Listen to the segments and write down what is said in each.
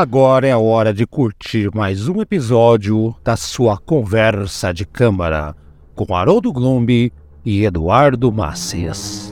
Agora é a hora de curtir mais um episódio da sua conversa de câmara com Haroldo Glombi e Eduardo Macias.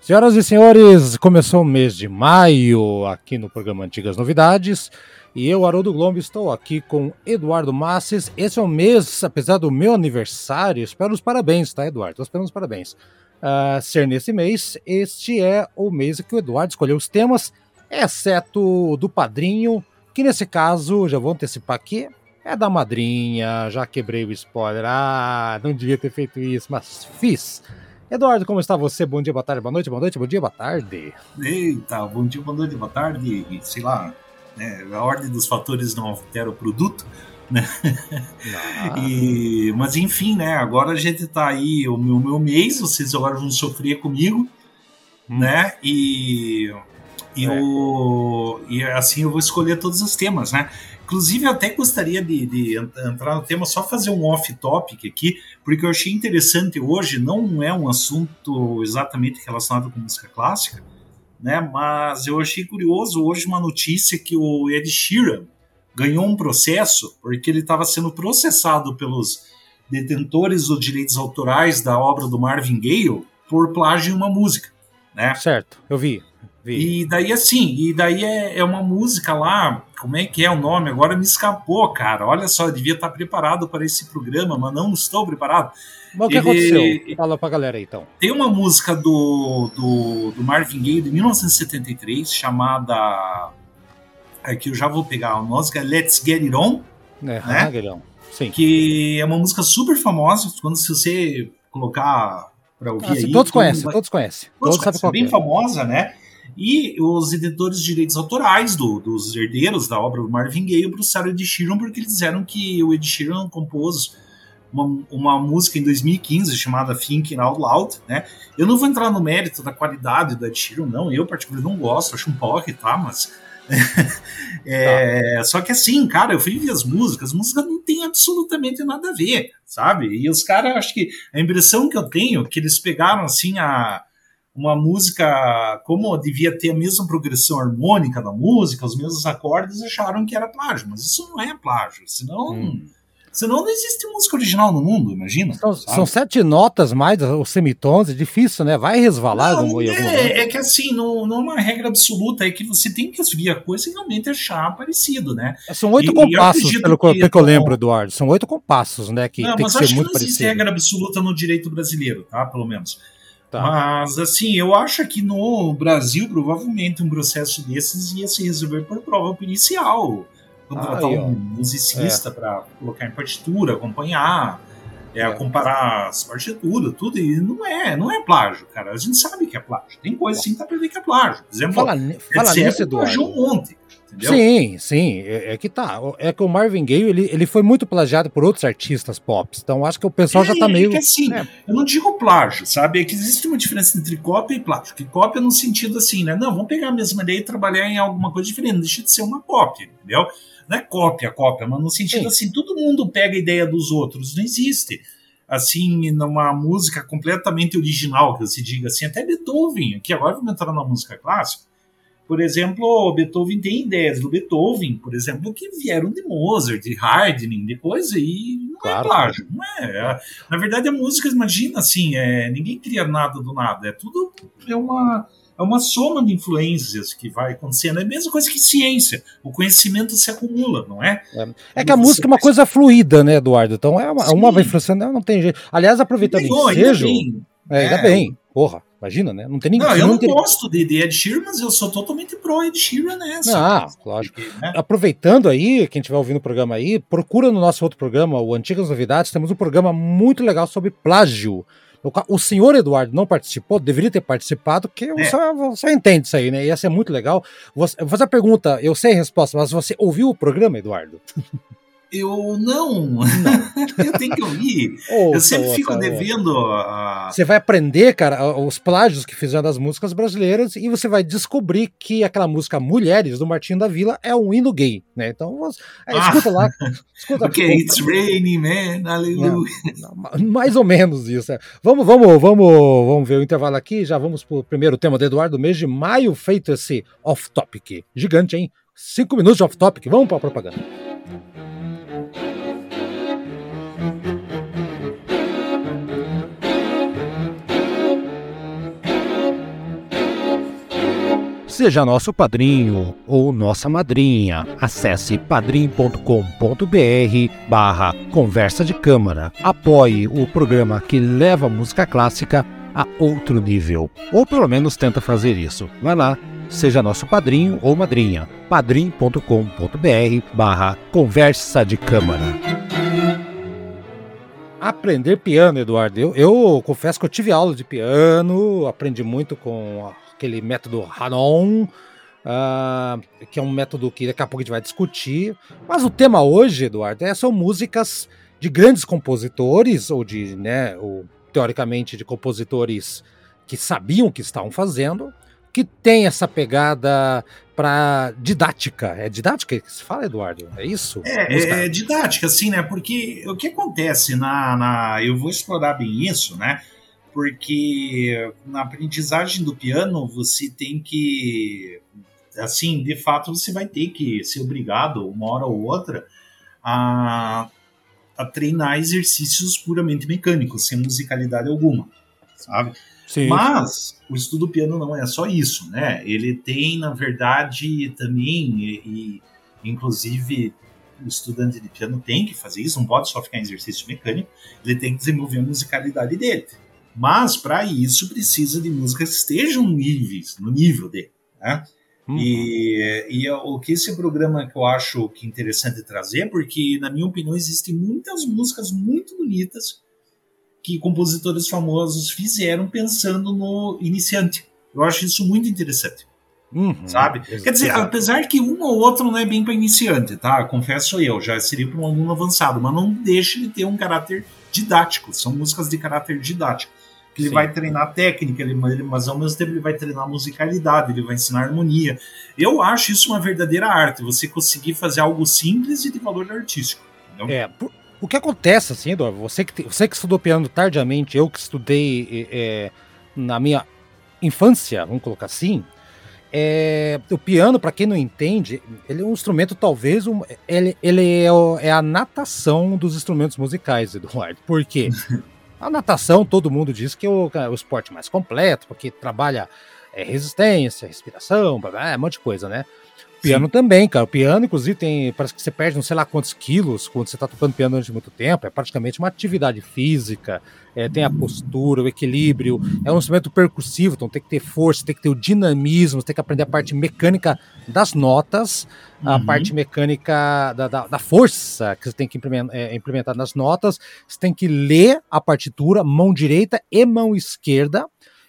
Senhoras e senhores, começou o mês de maio aqui no programa Antigas Novidades e eu, Haroldo Glombi, estou aqui com Eduardo Masses. Esse é o mês, apesar do meu aniversário, espero os parabéns, tá, Eduardo? Esperando os parabéns. Uh, ser nesse mês, este é o mês que o Eduardo escolheu os temas, exceto do padrinho, que nesse caso, já vou antecipar aqui, é da madrinha, já quebrei o spoiler. Ah, não devia ter feito isso, mas fiz. Eduardo, como está você? Bom dia, boa tarde, boa noite, boa noite, bom dia, boa tarde. Eita, bom dia, boa noite, boa tarde, sei lá, né, a ordem dos fatores não altera o produto, né? Ah. E, mas enfim, né, agora a gente tá aí, o meu, meu mês, vocês agora vão sofrer comigo, hum. né, e, e, é. o, e assim eu vou escolher todos os temas, né, Inclusive, eu até gostaria de, de, entrar no tema, só fazer um off-topic aqui, porque eu achei interessante hoje, não é um assunto exatamente relacionado com música clássica, né? mas eu achei curioso hoje uma notícia que o Ed Sheeran ganhou um processo, porque ele estava sendo processado pelos detentores dos direitos autorais da obra do Marvin Gaye por plágio em uma música. Né? Certo, eu vi. Vi. E daí, assim, e daí é, é, uma música lá, como é que é o nome? Agora me escapou, cara. Olha só, eu devia estar preparado para esse programa, mas não estou preparado. Mas o que Ele, aconteceu? Fala pra galera aí, então. Tem uma música do, do, do Marvin Gaye de 1973 chamada. Aqui eu já vou pegar a música Let's Get It On. É, né? Ah, Sim. Que é uma música super famosa. Quando se você colocar para ouvir ah, aí. Todos conhecem, vai... todos conhecem. Todos, todos conhecem. É bem é. famosa, né? E os editores de direitos autorais do, dos herdeiros da obra do Marvin Gaye processaram o Ed Sheeran porque eles disseram que o Ed Sheeran compôs uma, uma música em 2015 chamada Thinking Out Loud, né? Eu não vou entrar no mérito da qualidade do Ed Sheeran, não. Eu, particularmente, não gosto, acho um porre, tá? Mas... é, tá. Só que assim, cara, eu fui ver as músicas, as músicas não tem absolutamente nada a ver, sabe? E os caras, acho que a impressão que eu tenho é que eles pegaram assim a uma música como devia ter a mesma progressão harmônica da música, os mesmos acordes, acharam que era plágio, mas isso não é plágio, senão. Hum. Senão não existe música original no mundo, imagina. São, são sete notas mais, os semitons, é difícil, né? Vai resvalar não, é, é, que assim, não, não é uma regra absoluta, é que você tem que ouvir a coisa e realmente achar parecido, né? São oito e, compassos, e pelo que, que, eu lembro, Eduardo. São oito compassos, né? Que não, tem mas que ser acho muito que não existe regra absoluta no direito brasileiro, tá? Pelo menos. Tá. Mas, assim, eu acho que no Brasil, provavelmente, um processo desses ia se resolver por prova pericial. Contratar ah, um musicista é. para colocar em partitura, acompanhar, é, é. comparar as partituras, tudo. E não é, não é plágio, cara. A gente sabe que é plágio. Tem coisa assim que pra ver que é plágio. Por exemplo, fala, fala nisso, Eduardo. um monte. Entendeu? Sim, sim, é, é, que tá. É que o Marvin Gaye ele, ele foi muito plagiado por outros artistas pop. Então acho que o pessoal é, já tá meio. É que assim, é. eu não digo plágio, sabe? É que existe uma diferença entre cópia e plágio. Que cópia no sentido assim, né? Não, vamos pegar a mesma ideia e trabalhar em alguma coisa diferente. Deixa de ser uma cópia, entendeu? Não é cópia, cópia, mas no sentido sim. assim, todo mundo pega a ideia dos outros. Não existe assim, numa música completamente original, que se diga assim, até Beethoven, aqui agora vamos entrar na música clássica, por exemplo, Beethoven tem ideias do Beethoven, por exemplo, que vieram de Mozart, de Haydn, de coisa, e não é claro. é plágio, não é. Na verdade, a música, imagina assim, é, ninguém cria nada do nada, é tudo é uma, é uma soma de influências que vai acontecendo. É a mesma coisa que ciência, o conhecimento se acumula, não é? É, é que a música é uma coisa fluida, né, Eduardo? Então é uma, uma vai influenciando, não tem jeito. Aliás, aproveitando o ensejo... Ainda bem. É, ainda é, bem. Porra, imagina, né? Não tem ninguém. Não, eu não, gosto de, de, Ed Sheeran, mas eu sou totalmente pro Ed Sheeran nessa. Ah, lógico. Né? Aproveitando aí, quem estiver ouvindo o programa aí, procura no nosso outro programa, o Antigas Novidades, temos um programa muito legal sobre plágio. O senhor Eduardo não participou, deveria ter participado, porque é. você, você entende isso aí, né? Ia ser muito legal. Você, vou fazer a pergunta, eu sei a resposta, mas você ouviu o programa, Eduardo? Eu não. não. eu tenho que ouvir. eu sempre fico devendo. A... Você vai aprender, cara, os plágios que fizeram das músicas brasileiras e você vai descobrir que aquela música Mulheres do Martinho da Vila é um hino gay, né? Então, é, escuta ah. lá. Escuta ok, it's raining, man, aleluia. mais ou menos isso. É. Vamos, vamos, vamos, vamos ver o intervalo aqui. Já vamos pro primeiro tema do Eduardo, mês de maio, feito esse off-topic. Gigante, hein? Cinco minutos de off-topic. Vamos para a propaganda. Seja nosso padrinho ou nossa madrinha. Acesse padrim.com.br barra conversa de câmara. Apoie o programa que leva a música clássica a outro nível. Ou pelo menos tenta fazer isso. Vai lá, seja nosso padrinho ou madrinha. padrim.com.br barra conversa de câmara. Aprender piano, Eduardo. Eu, eu confesso que eu tive aula de piano, aprendi muito com aquele método Hanon, uh, que é um método que daqui a pouco a gente vai discutir. Mas o tema hoje, Eduardo, é, são músicas de grandes compositores, ou de, né, ou, teoricamente, de compositores que sabiam o que estavam fazendo, que tem essa pegada para didática. É didática que se fala, Eduardo? É isso? É, é, didática, sim, né? Porque o que acontece na, na. Eu vou explorar bem isso, né? Porque na aprendizagem do piano você tem que, assim, de fato você vai ter que ser obrigado, uma hora ou outra, a, a treinar exercícios puramente mecânicos, sem musicalidade alguma, sabe? Sim. Mas o estudo do piano não é só isso, né? Ele tem, na verdade, também, e, e inclusive o estudante de piano tem que fazer isso, não pode só ficar em exercício mecânico, ele tem que desenvolver a musicalidade dele. Mas para isso precisa de músicas que estejam nível, no nível dele. Né? Uhum. E, e o que esse programa que eu acho que é interessante trazer, porque na minha opinião existem muitas músicas muito bonitas que compositores famosos fizeram pensando no iniciante. Eu acho isso muito interessante. Uhum, sabe? Exatamente. Quer dizer, apesar que um ou outro não é bem para iniciante, tá? Confesso eu, já seria para um aluno avançado, mas não deixe de ter um caráter didático. São músicas de caráter didático que ele Sim. vai treinar técnica, ele, mas ao mesmo tempo ele vai treinar musicalidade, ele vai ensinar harmonia. Eu acho isso uma verdadeira arte, você conseguir fazer algo simples e de valor artístico. Entendeu? É, o que acontece, assim, Eduardo, você que, você que estudou piano tardiamente, eu que estudei é, na minha infância, vamos colocar assim, é, o piano, para quem não entende, ele é um instrumento, talvez, um, ele, ele é, é, a natação dos instrumentos musicais, Eduardo. Por quê? A natação, todo mundo diz que é o, é o esporte mais completo, porque trabalha é, resistência, respiração, blá, blá, um monte de coisa, né? Piano Sim. também, cara. O piano, inclusive, tem. Parece que você perde não sei lá quantos quilos quando você está tocando piano durante muito tempo. É praticamente uma atividade física. É, tem a postura, o equilíbrio. É um instrumento percussivo, então tem que ter força, tem que ter o dinamismo, tem que aprender a parte mecânica das notas, uhum. a parte mecânica da, da, da, força que você tem que implementar, é, implementar nas notas. Você tem que ler a partitura, mão direita e mão esquerda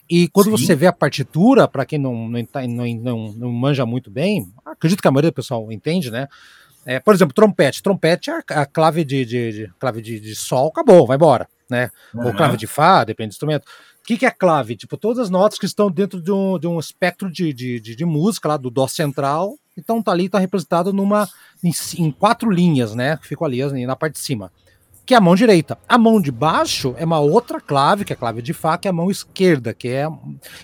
e quando Sim. você vê a partitura, para quem não não, não, não, não, manja muito bem, acredito que a maioria do pessoal entende, né? É, por exemplo, trompete. Trompete é a, a clave de, de, de clave de, de, sol, acabou, vai embora, né? Uhum. Ou clave de fá, depende do instrumento. O que, que é clave? Tipo, todas as notas que estão dentro de um, de um espectro de, de, de, de música lá, do dó central, então tá ali, tá representado numa, em, em quatro linhas, né? Que ficam ali na parte de cima que é a mão direita. A mão de baixo é uma outra clave, que é a clave de Fá, que é a mão esquerda, que é.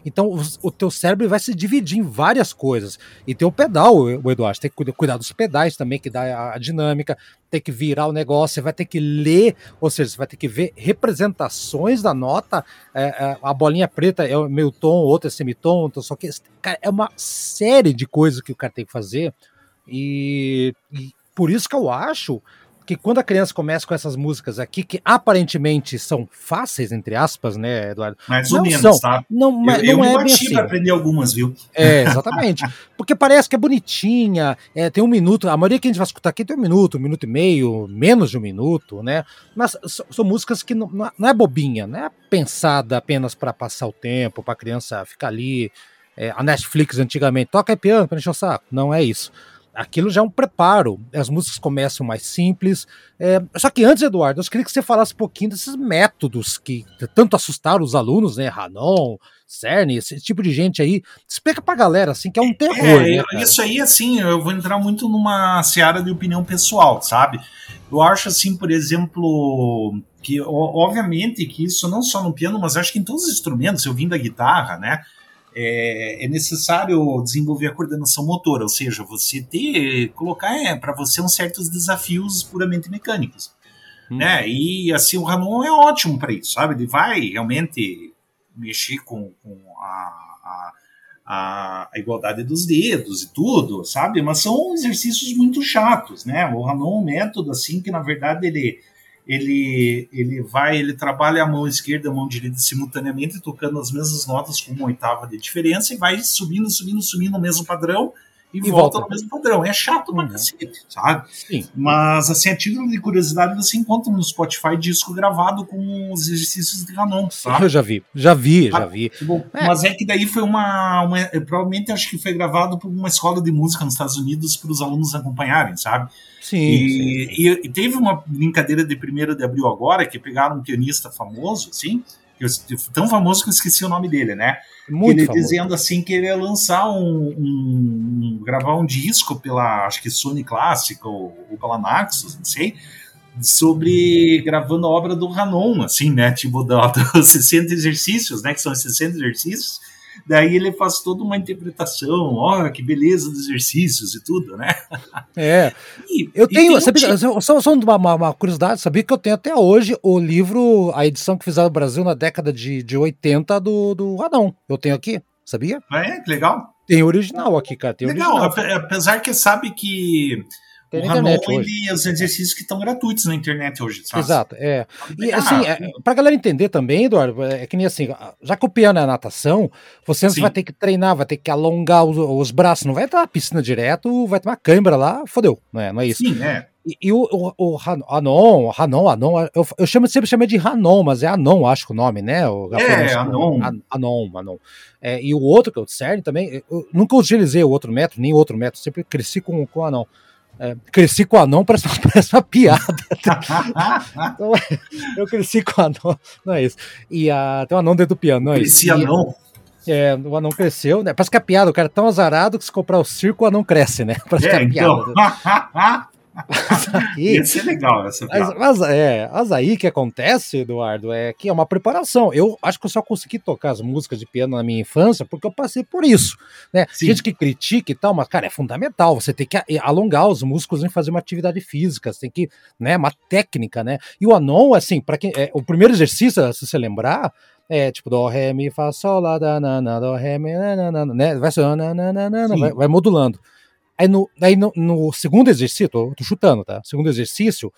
Então o, teu cérebro vai se dividir em várias coisas. E tem o pedal, o Eduardo, tem que cuidar dos pedais também, que dá a, a dinâmica, tem que virar o negócio, você vai ter que ler, ou seja, você vai ter que ver representações da nota. É, é, a bolinha preta é meio tom, outra é semitom, então, só que cara, é uma série de coisas que o cara tem que fazer. E, e por isso que eu acho que quando a criança começa com essas músicas aqui, que aparentemente são fáceis, entre aspas, né, Eduardo? Mais ou não menos, são. tá? Não, eu, não eu é bem assim. pra aprender algumas, viu? É, exatamente. Porque parece que é bonitinha, é, tem um minuto, a maioria que a gente vai escutar aqui tem um minuto, um minuto e meio, menos de um minuto, né? Mas são músicas que não, não é bobinha, não é pensada apenas para passar o tempo, para a criança ficar ali. É, a Netflix antigamente toca piano para encher o saco. Não é isso aquilo já é um preparo. As músicas começam mais simples. É, só que antes, Eduardo, eu queria que você falasse um pouquinho desses métodos que tanto assustaram os alunos, né? Hanon, CERN, esse tipo de gente aí. Explica pra galera, assim, que é um terror. É, né, isso aí, assim, eu vou entrar muito numa seara de opinião pessoal, sabe? Eu acho, assim, por exemplo, que obviamente que isso não só no piano, mas acho que em todos os instrumentos, eu vim da guitarra, né? É, é, necessário desenvolver a coordenação motora, ou seja, você ter, colocar é, para você uns certos desafios puramente mecânicos. Hum. Né? E assim, o Ramon é ótimo para isso, sabe? Ele vai realmente mexer com, com a, a, a, igualdade dos dedos e tudo, sabe? Mas são exercícios muito chatos, né? O Hanon é um método assim que na verdade ele ele ele vai, ele trabalha a mão esquerda e a mão direita simultaneamente tocando as mesmas notas com uma oitava de diferença e vai subindo, subindo, subindo no mesmo padrão e, e volta, volta, no mesmo padrão. É chato uhum. pra cacete, sabe? Sim. Mas, assim, a título de curiosidade, você encontra no Spotify disco gravado com os exercícios de Hanon, sabe? Eu já vi, já vi, já vi. Bom, é. Mas é que daí foi uma, uma, Provavelmente acho que foi gravado por uma escola de música nos Estados Unidos para os alunos acompanharem, sabe? Sim e, sim. e, teve uma brincadeira de 1 de abril agora, que pegaram um pianista famoso, assim, tão famoso que eu esqueci o nome dele, né? Muito ele famoso. dizendo assim que ele ia lançar um, um, gravar um disco pela acho que Sony Clássica ou, ou pela Naxos, não sei, sobre gravando a obra do Hanon, assim, né? Tipo, dos 60 exercícios, né? Que são 60 exercícios Daí ele faz toda uma interpretação, ó, que beleza dos exercícios e tudo, né? É. E, eu tenho, sabia, um... só, só uma, uma, curiosidade, sabia que eu tenho até hoje o livro, a edição que fizeram no Brasil na década de, de 80 do, do Radão. Eu tenho aqui, sabia? Ah, é, que legal. Tem original aqui, cara. Tem legal, original. apesar que sabe que tem o Ramon, ele, os exercícios que estão gratuitos na internet hoje, sabe? Exato, é. E assim, é, pra galera entender também, Eduardo, é que nem assim, já que o piano é natação, você vai ter que treinar, vai ter que alongar os, os braços, não vai entrar na piscina direto, vai ter uma câimbra lá, fodeu, não é, não é isso? Sim, é. E, e, o, o, o Hanon, Hanon, Hanon, eu, eu chamo, sempre chamei de Hanon, mas é Anon, acho que o nome, né? O, é, Anon. Anon, Anon. É, e o outro que é o CERN também, eu nunca utilizei o outro método, nem outro método, sempre cresci com o Anon. É, cresci com anão, parece parece uma piada. então, eu cresci com anão, não é isso. E a, tem um anão dentro do piano, não é cresci isso. anão? É, o anão cresceu, né? Parece que é piada, o cara é tão azarado que se comprar o circo, o anão cresce, né? Parece é, que é então. piada. aí, Ia ser legal essa mas, mas, é, mas aí que acontece, Eduardo, é que é uma preparação. Eu acho que eu só consegui tocar as músicas de piano na minha infância porque eu passei por isso. Né? Gente que critica e tal, mas, cara, é fundamental. Você tem que alongar os músculos em fazer uma atividade física, você tem que, né, uma técnica, né? E o Anon, assim, para quem. É, o primeiro exercício, se você lembrar, é tipo do ré mi fá sol lá na na do ré mi na na né vai vai, vai modulando Aí no, aí no, no segundo exercício, tô, tô, chutando, tá? Segundo exercício,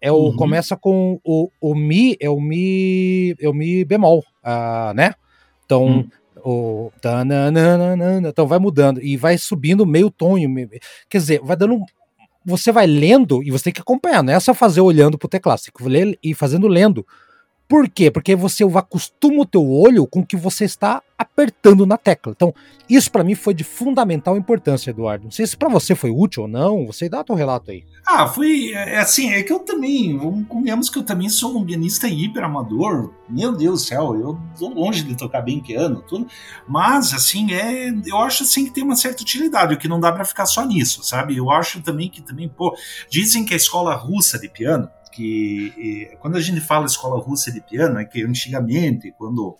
é o, uhum. começa com o, o Mi, é o Mi, é o Mi bemol, uh, né? Então, uhum. o, então vai mudando e vai subindo meio tom. Quer dizer, vai dando. Você vai lendo e você tem que acompanhar, não é só fazer olhando pro teclado, você tem que ler e fazendo lendo. Por quê? Porque você acostuma o teu olho com o que você está apertando na tecla. Então, isso para mim foi de fundamental importância, Eduardo. Não sei se para você foi útil ou não. Você dá o teu relato aí. Ah, foi é, é assim, é que eu também, vamos que eu também sou um pianista hiper amador. Meu Deus do céu, eu tô longe de tocar bem piano, tudo. Mas assim, é, eu acho assim que tem uma certa utilidade, que não dá para ficar só nisso, sabe? Eu acho também que também, pô, dizem que a escola russa de piano que quando a gente fala escola russa de piano, é que antigamente, quando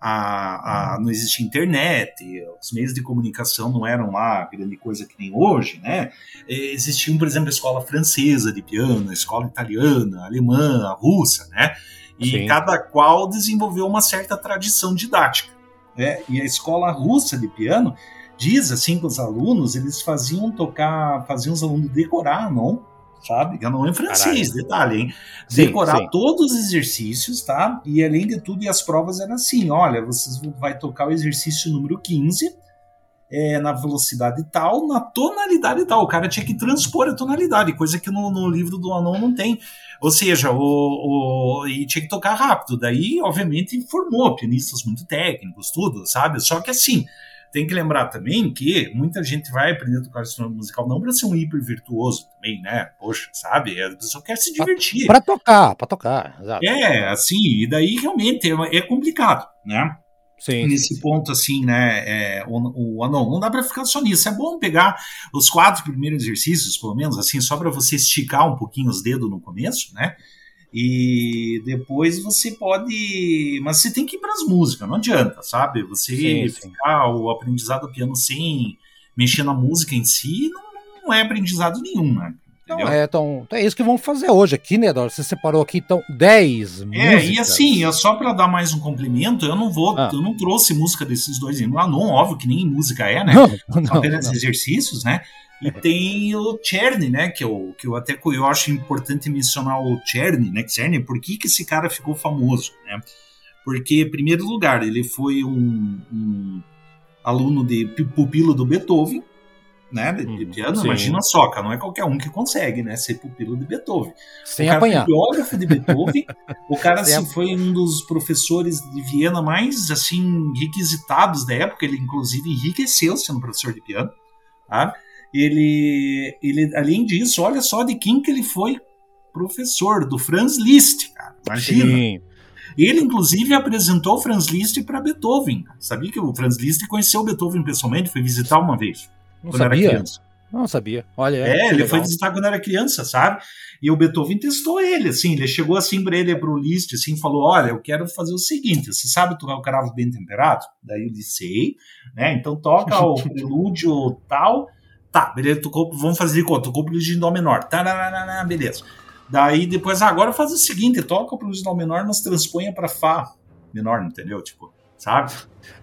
a, a, não existia internet, os meios de comunicação não eram lá grande coisa que nem hoje, né? Existiam, por exemplo, a escola francesa de piano, a escola italiana, a alemã, a russa, né? E Sim. cada qual desenvolveu uma certa tradição didática. Né? E a escola russa de piano diz assim que os alunos eles faziam tocar, faziam os alunos decorar, não? Sabe? não é francês, Caralho. detalhe, hein? Sim, Decorar sim. todos os exercícios, tá? E além de tudo, e as provas eram assim: olha, vocês vai tocar o exercício número 15. É, na velocidade tal, na tonalidade tal. O cara tinha que transpor a tonalidade, coisa que no, no livro do Anon não tem. Ou seja, o, o, e tinha que tocar rápido. Daí, obviamente, formou pianistas muito técnicos, tudo, sabe? Só que assim, tem que lembrar também que muita gente vai aprender a tocar instrumento musical não para ser um hiper virtuoso também, né? Poxa, sabe? A pessoa quer se divertir. Para tocar, para tocar. Exato. É, assim, e daí realmente é, é complicado, né? Sim, nesse sim. ponto, assim, né? É, o, o, não, não dá para ficar só nisso. É bom pegar os quatro primeiros exercícios, pelo menos, assim, só para você esticar um pouquinho os dedos no começo, né? E depois você pode. Mas você tem que ir para as músicas, não adianta, sabe? Você sim, ficar sim. o aprendizado do piano sem mexer na música em si não, não é aprendizado nenhum, né? Não é, então, é isso que vamos fazer hoje aqui, né, Eduardo? Você separou aqui, então, 10 É, músicas. e assim, só para dar mais um complemento, eu não vou, ah. eu não trouxe música desses dois lá, não, óbvio que nem música é, né? Não, não, apenas não. exercícios, né? E tem o Cherny, né? Que eu, que eu até eu acho importante mencionar o Cherny, né? Cherny, por que, que esse cara ficou famoso, né? Porque, em primeiro lugar, ele foi um, um aluno de pupilo do Beethoven, né? De, de uhum. piano. Sim. Imagina só, cara, não é qualquer um que consegue, né? Ser pupilo de Beethoven. Sem o cara apanhar. biógrafo de Beethoven. o cara assim, foi um dos professores de Viena mais assim requisitados da época. Ele inclusive enriqueceu sendo professor de piano. Tá? Ele, ele, além disso, olha só de quem que ele foi professor, do Franz Liszt, cara. Imagina. Sim. Ele, inclusive, apresentou o Franz Liszt para Beethoven. Sabia que o Franz Liszt conheceu o Beethoven pessoalmente? Foi visitar uma vez. Não quando sabia. era criança. Não sabia. Olha, é, ele legal. foi visitar quando era criança, sabe? E o Beethoven testou ele, assim, ele chegou assim para ele, pro Liszt, assim, falou: Olha, eu quero fazer o seguinte: você sabe tocar o cravo bem temperado? Daí eu disse: Sei, né? Então toca o prelúdio tal Tá, beleza, tocou, vamos fazer de conta, tocou o de Dó menor. Tararara, beleza. Daí depois, ah, agora faz o seguinte, toca o de Dó menor, mas transponha para Fá menor, entendeu? Tipo, sabe?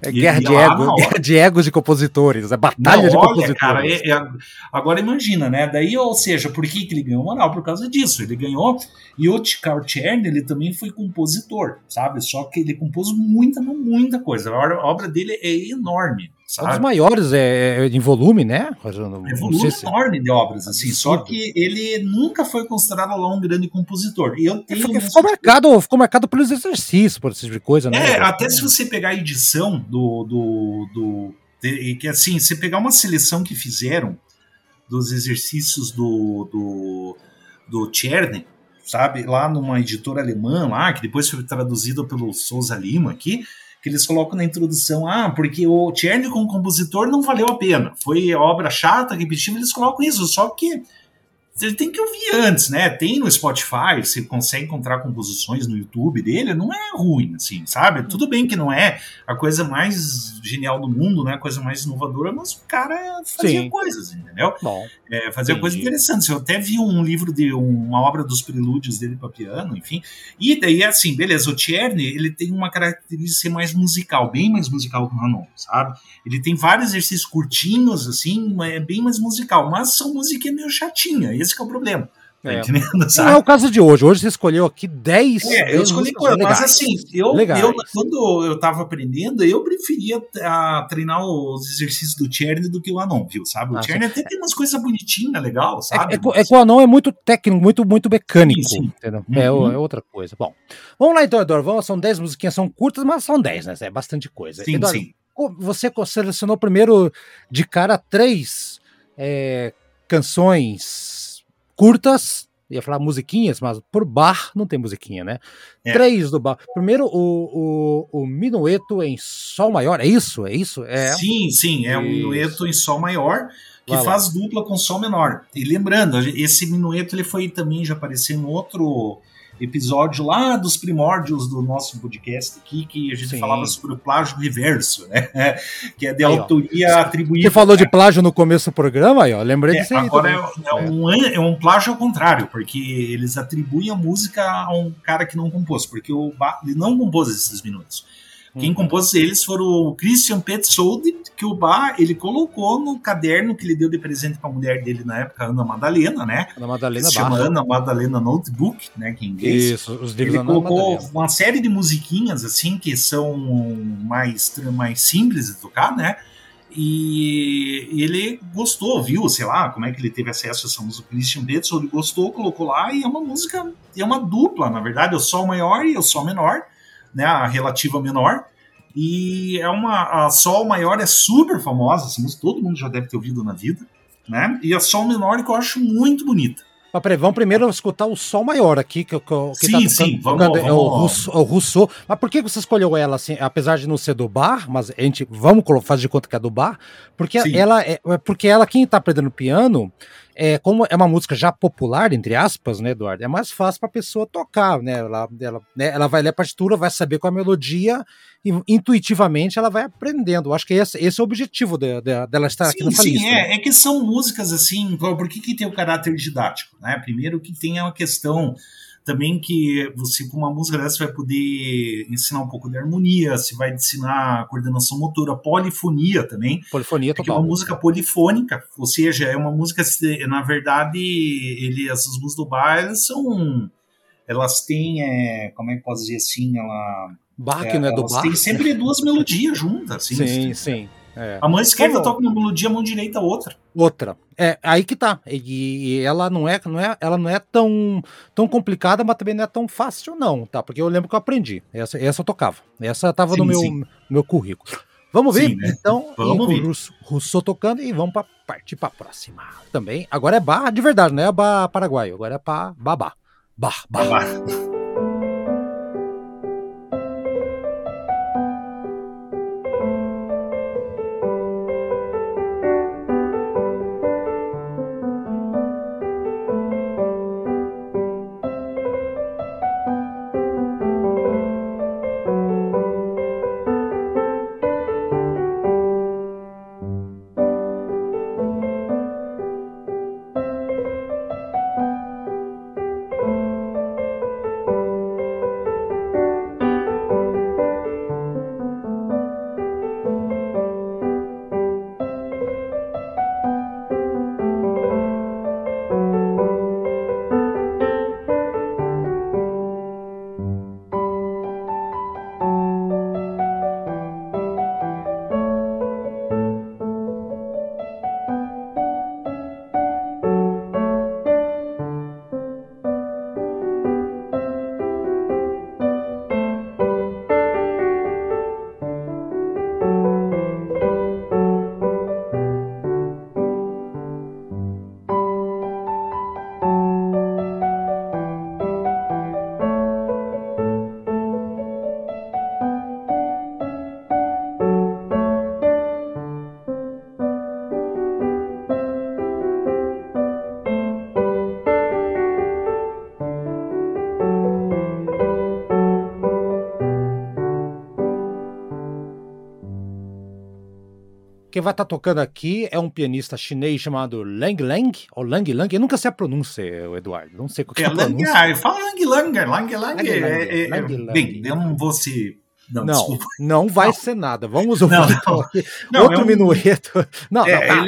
É guerra, de, ego, guerra de egos de compositores, é batalha Não, de olha, compositores. Cara, é, é, agora imagina, né? Daí, ou seja, por que, que ele ganhou moral? Por causa disso. Ele ganhou. E o Carl ele também foi compositor, sabe? Só que ele compôs muita, muita coisa. A obra dele é enorme. Sabe? Um dos maiores é, é, em volume, né? É volume se... enorme de obras, assim. Só que ele nunca foi considerado lá um grande compositor. E eu tenho ficou, ficou marcado, ficou marcado pelos exercícios, por esse tipo de coisa, né? É, até se você pegar a edição do. do, do de, que assim, se pegar uma seleção que fizeram dos exercícios do, do, do Czerny, sabe? Lá numa editora alemã, lá, que depois foi traduzido pelo Souza Lima aqui que eles colocam na introdução, ah, porque o Czerny como compositor não valeu a pena, foi obra chata, repetitiva, eles colocam isso, só que ele tem que ouvir antes, né? Tem no Spotify, você consegue encontrar composições no YouTube dele, não é ruim, assim, sabe? Tudo bem que não é a coisa mais genial do mundo, né? A coisa mais inovadora, mas o cara fazia Sim. coisas, entendeu? Bom, é, fazia coisas interessantes. Eu até vi um livro de uma obra dos prelúdios dele para piano, enfim. E daí, assim, beleza, o Tierney, ele tem uma característica mais musical, bem mais musical que o Hanon, sabe? Ele tem vários exercícios curtinhos, assim, é bem mais musical, mas são musiquinha meio chatinha. Esse é o problema. Tá é. Não é o caso de hoje. Hoje você escolheu aqui 10. É, eu escolhi coisa, mas assim, eu, eu, quando eu tava aprendendo, eu preferia a, treinar os exercícios do Cherny do que o Anon, viu? Sabe? O ah, Cherny até tem umas coisas bonitinhas, legal, é, sabe? É, é, é que o Anon é muito técnico, muito, muito mecânico. Sim, sim. É, uhum. é, outra coisa. Bom, vamos lá então, Eduardo. Vamos, são 10 musiquinhas, são curtas, mas são 10, né? É bastante coisa. Sim, Eduardo, sim. Você selecionou primeiro de cara três é, canções curtas, ia falar musiquinhas, mas por bar não tem musiquinha, né? É. Três do bar. Primeiro, o, o, o minueto em sol maior, é isso? É isso? É. Sim, sim, é um minueto em sol maior que Vai faz lá. dupla com sol menor. E lembrando, esse minueto ele foi também já apareceu em outro episódio lá dos primórdios do nosso podcast aqui, que a gente Sim. falava sobre o plágio reverso, né? que é de aí, autoria ó. atribuída. Você falou de plágio no começo do programa, aí, ó. Lembrei é, disso aí. Agora é, é, um, é um plágio ao contrário, porque eles atribuem a música a um cara que não compôs, porque o ele não compôs esses minutos. Quem uhum. compôs eles foram o Christian Petzold, que o Bach ele colocou no caderno que ele deu de presente para a mulher dele na época, Ana Madalena, né? Ana Madalena se chama Ana Madalena Notebook, né? Que em inglês. Isso, os livros Ele colocou uma série de musiquinhas assim que são mais, mais simples de tocar, né? E ele gostou, viu, sei lá, como é que ele teve acesso a essa música. Christian Petzold gostou, colocou lá e é uma música, é uma dupla, na verdade, é o sol maior e o sol menor né, a relativa menor. E é uma. A Sol Maior é super famosa, música todo mundo já deve ter ouvido na vida. Né? E a Sol Menor que eu acho muito bonita. Mas peraí, vamos primeiro escutar o Sol Maior aqui, que, que, que sim, tá tocando, sim, vamos, tocando, vamos, é o, Russo, o Rousseau. Mas por que você escolheu ela assim, apesar de não ser do bar, mas a gente, vamos fazer de conta que é do bar, porque sim. ela é, é, porque ela, quem tá aprendendo piano, é, como é uma música já popular, entre aspas, né, Eduardo? É mais fácil para a pessoa tocar, né? Ela, ela, né? ela vai ler a partitura, vai saber qual é a melodia e intuitivamente ela vai aprendendo. Acho que esse, esse é o objetivo de, de, dela estar sim, aqui no Sim, é, né? é que são músicas assim, por que, que tem o caráter didático? Né? Primeiro que tem uma questão também que você com uma música dessa vai poder ensinar um pouco de harmonia, você vai ensinar coordenação motora, polifonia também. Polifonia total. É uma música polifônica, ou seja, é uma música, na verdade, ele, essas músicas do bar, elas são, elas têm, é, como é que posso dizer assim, ela... Que é, não é do bar. Tem sempre duas melodias juntas. Assim, sim, sim. É. A mão esquerda Como? toca uma melodia, a mão direita outra. Outra. É, aí que tá. E, e, ela não é, não é, ela não é tão, tão complicada, mas também não é tão fácil, não, tá? Porque eu lembro que eu aprendi. Essa, essa eu tocava. Essa tava sim, no meu, meu currículo. Vamos ver, sim, né? então, vamos ver. o Russo tocando e vamos pra, partir para próxima também. Agora é bar de verdade, não é bar paraguaio, agora é para babá. Bar, bar. babá. Quem vai estar tá tocando aqui é um pianista chinês chamado Lang Lang, ou Lang Lang, eu nunca sei a pronúncia, Eduardo, não sei qual é, é a pronúncia. Lang, fala Lang Lang, Lang Lang, é, é, bem, eu não vou se... Não, não, não vai não. ser nada. Vamos ouvir não, não. Não, outro é minueto. Não, é, não,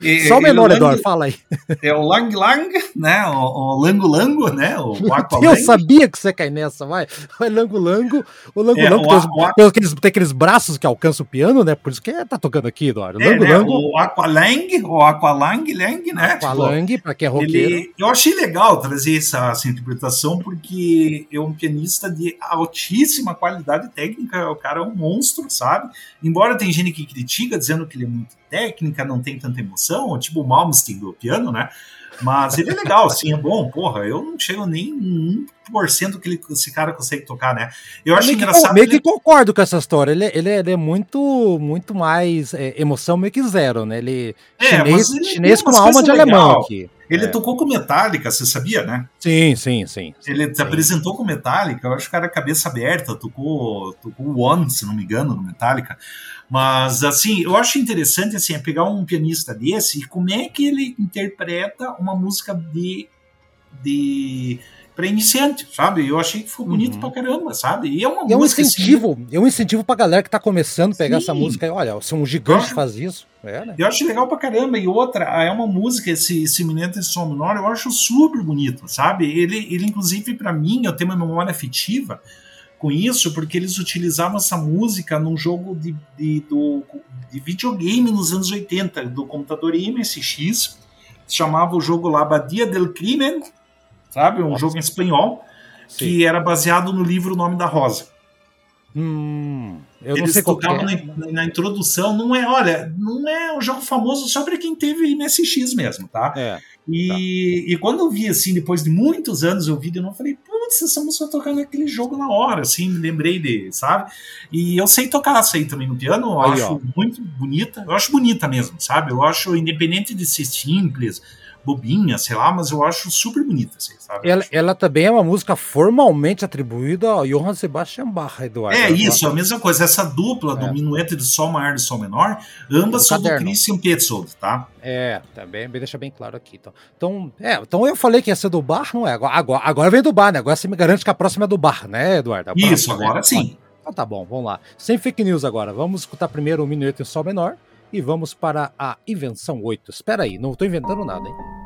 ele, só o menor, Eduardo, fala aí. É o Lang Lang, né? O, o Lango Lango, né? O Eu sabia que você cai nessa, vai. O Lango Lango, o Lango é, Lango o, tem, aqueles, tem aqueles braços que alcançam o piano, né? Por isso que tá tocando aqui, Eduardo. É, Lango né? Lango. O Aqualang, o Aqualang, Lang, né? Aqualang, tipo, pra quem é roqueiro. Ele, eu achei legal trazer essa, essa interpretação, porque é um pianista de altíssima qualidade técnica, o cara é um monstro, sabe? Embora tem gente que critica, dizendo que ele é muito técnica, não tem tanta emoção, tipo o Malmsteen do piano, né? Mas ele é legal, assim, é bom, porra. Eu não chego nem 1% que ele, esse cara consegue tocar, né? Eu acho meio engraçado. Que, meio ele... que concordo com essa história. Ele, ele, ele é muito, muito mais é, emoção, meio que zero, né? Ele é, chinês, ele chinês com alma de legal. alemão aqui. Ele é. tocou com Metallica, você sabia, né? Sim, sim, sim. Ele sim. apresentou com Metallica, eu acho que cara cabeça aberta, tocou, tocou One, se não me engano, no Metallica. Mas, assim, eu acho interessante, assim, é pegar um pianista desse e como é que ele interpreta uma música de... de para iniciante, sabe? Eu achei que foi bonito uhum. pra caramba, sabe? E é uma e é um assim, incentivo, assim, é um incentivo pra galera que tá começando a pegar Sim. essa música. E, olha, se um gigante acho, faz isso, é, né? Eu acho legal pra caramba. E outra, é uma música, esse, esse Minento e Som Menor, eu acho super bonito, sabe? Ele, ele inclusive, para mim, eu tenho uma memória afetiva com isso, porque eles utilizavam essa música num jogo de, de, do, de videogame nos anos 80, do computador MSX, chamava o jogo lá Badia del Crimen, sabe? Um Nossa. jogo em espanhol, Sim. que era baseado no livro O Nome da Rosa. Hum, eu Eles não sei tocavam é. na, na, introdução, não é, olha, não é um jogo famoso só para quem teve MSX mesmo, tá? É. E, tá. e quando eu vi assim, depois de muitos anos eu vi, eu não falei, putz, essa música tocando aquele jogo na hora, assim, me lembrei dele, sabe? E eu sei tocar essa aí também no piano, eu aí, acho ó. muito bonita, eu acho bonita mesmo, sabe? Eu acho, independente de ser simples, bobinha, sei lá, mas eu acho super bonita, assim, sabe? Ela, ela, também é uma música formalmente atribuída ao Johann Sebastian Bach, Eduardo. É isso, a mesma coisa. Essa dupla é. do minueto de Sol maior e Sol menor, ambas são do Christian Petzold, tá? É, também deixa bem claro aqui. Então, então, é, então eu falei que ia ser do Bach, não é? Agora, agora vem do Bar, né? Agora você me garante que a próxima é do Bar, né, Eduardo? Isso, agora é. sim. Então tá bom, vamos lá. Sem fake news agora. Vamos escutar primeiro o minueto em Sol menor e vamos para a invenção 8. Espera aí, não estou inventando nada, hein?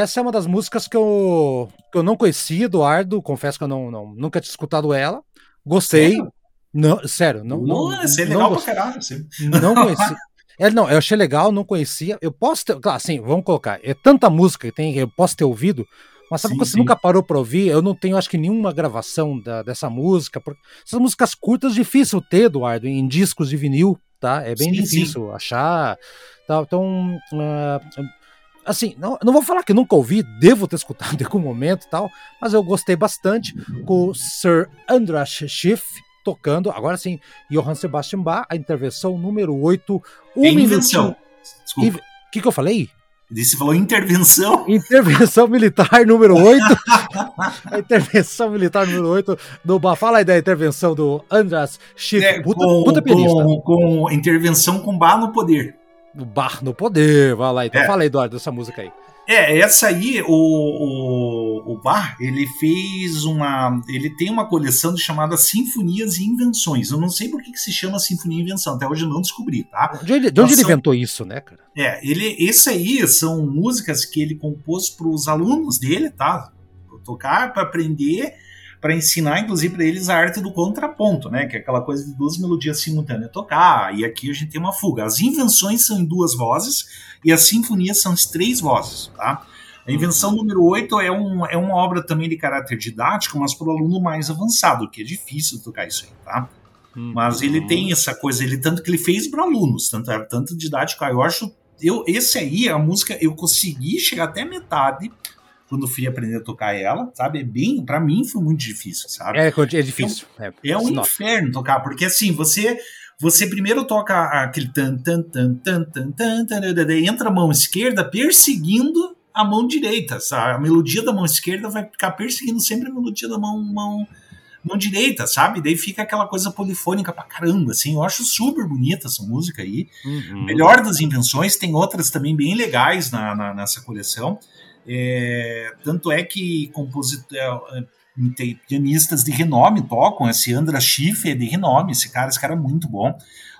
Essa é uma das músicas que eu, que eu não conhecia, Eduardo. Confesso que eu não, não, nunca tinha escutado ela. Gostei. Sério? Não, sério, não. Não, não, é legal não pra caralho, assim. Não conheci. É, não, eu achei legal, não conhecia. Eu posso ter. Claro, assim, vamos colocar. É tanta música que tem, eu posso ter ouvido, mas sabe sim, que você sim. nunca parou pra ouvir? Eu não tenho, acho que, nenhuma gravação da, dessa música. Porque essas músicas curtas, difícil ter, Eduardo, em discos de vinil, tá? É bem sim, difícil achar. Tá? Então, uh, assim, não, não vou falar que nunca ouvi, devo ter escutado em algum momento e tal, mas eu gostei bastante com o Sir Andras Schiff tocando, agora sim, Johann Sebastian Bach, a intervenção número 8. Um invenção. Desculpa. O que, que eu falei? Disse, falou intervenção. Intervenção militar número 8. a intervenção militar número 8 do Bach. Fala aí da intervenção do Andras Schiff. É, puta, com, puta com, com intervenção com Bach no poder no bar no poder, vai lá. Então é. fala Eduardo, dessa música aí. É, essa aí, o, o, o Bar, ele fez uma. Ele tem uma coleção chamada Sinfonias e Invenções. Eu não sei por que, que se chama Sinfonia e Invenção, até hoje eu não descobri, tá? De onde, de onde ele são, inventou isso, né, cara? É, ele, esse aí são músicas que ele compôs para os alunos dele, tá? Tocar, para aprender para ensinar, inclusive, para eles a arte do contraponto, né? Que é aquela coisa de duas melodias simultâneas tocar. E aqui a gente tem uma fuga. As invenções são em duas vozes e as sinfonias são em três vozes, tá? A invenção número 8 é, um, é uma obra também de caráter didático, mas para o aluno mais avançado, que é difícil tocar isso aí, tá? Hum. Mas ele tem essa coisa, ele tanto que ele fez para alunos, tanto, tanto didático, eu acho eu, esse aí, a música, eu consegui chegar até metade, quando fui aprender a tocar ela, sabe? É bem, para mim foi muito difícil, sabe? É, é difícil. É, é um inferno tocar, porque assim, você você primeiro toca aquele tan tan tan tan tan tan, tan entra a mão esquerda perseguindo a mão direita, sabe? A melodia da mão esquerda vai ficar perseguindo sempre a melodia da mão, mão mão direita, sabe? Daí fica aquela coisa polifônica pra caramba, assim. Eu acho super bonita essa música aí. Uhum. Melhor das invenções, tem outras também bem legais na, na nessa coleção. É, tanto é que compositor, é, é, pianistas de renome tocam, esse Andra Schiff é de renome, esse cara, esse cara é muito bom.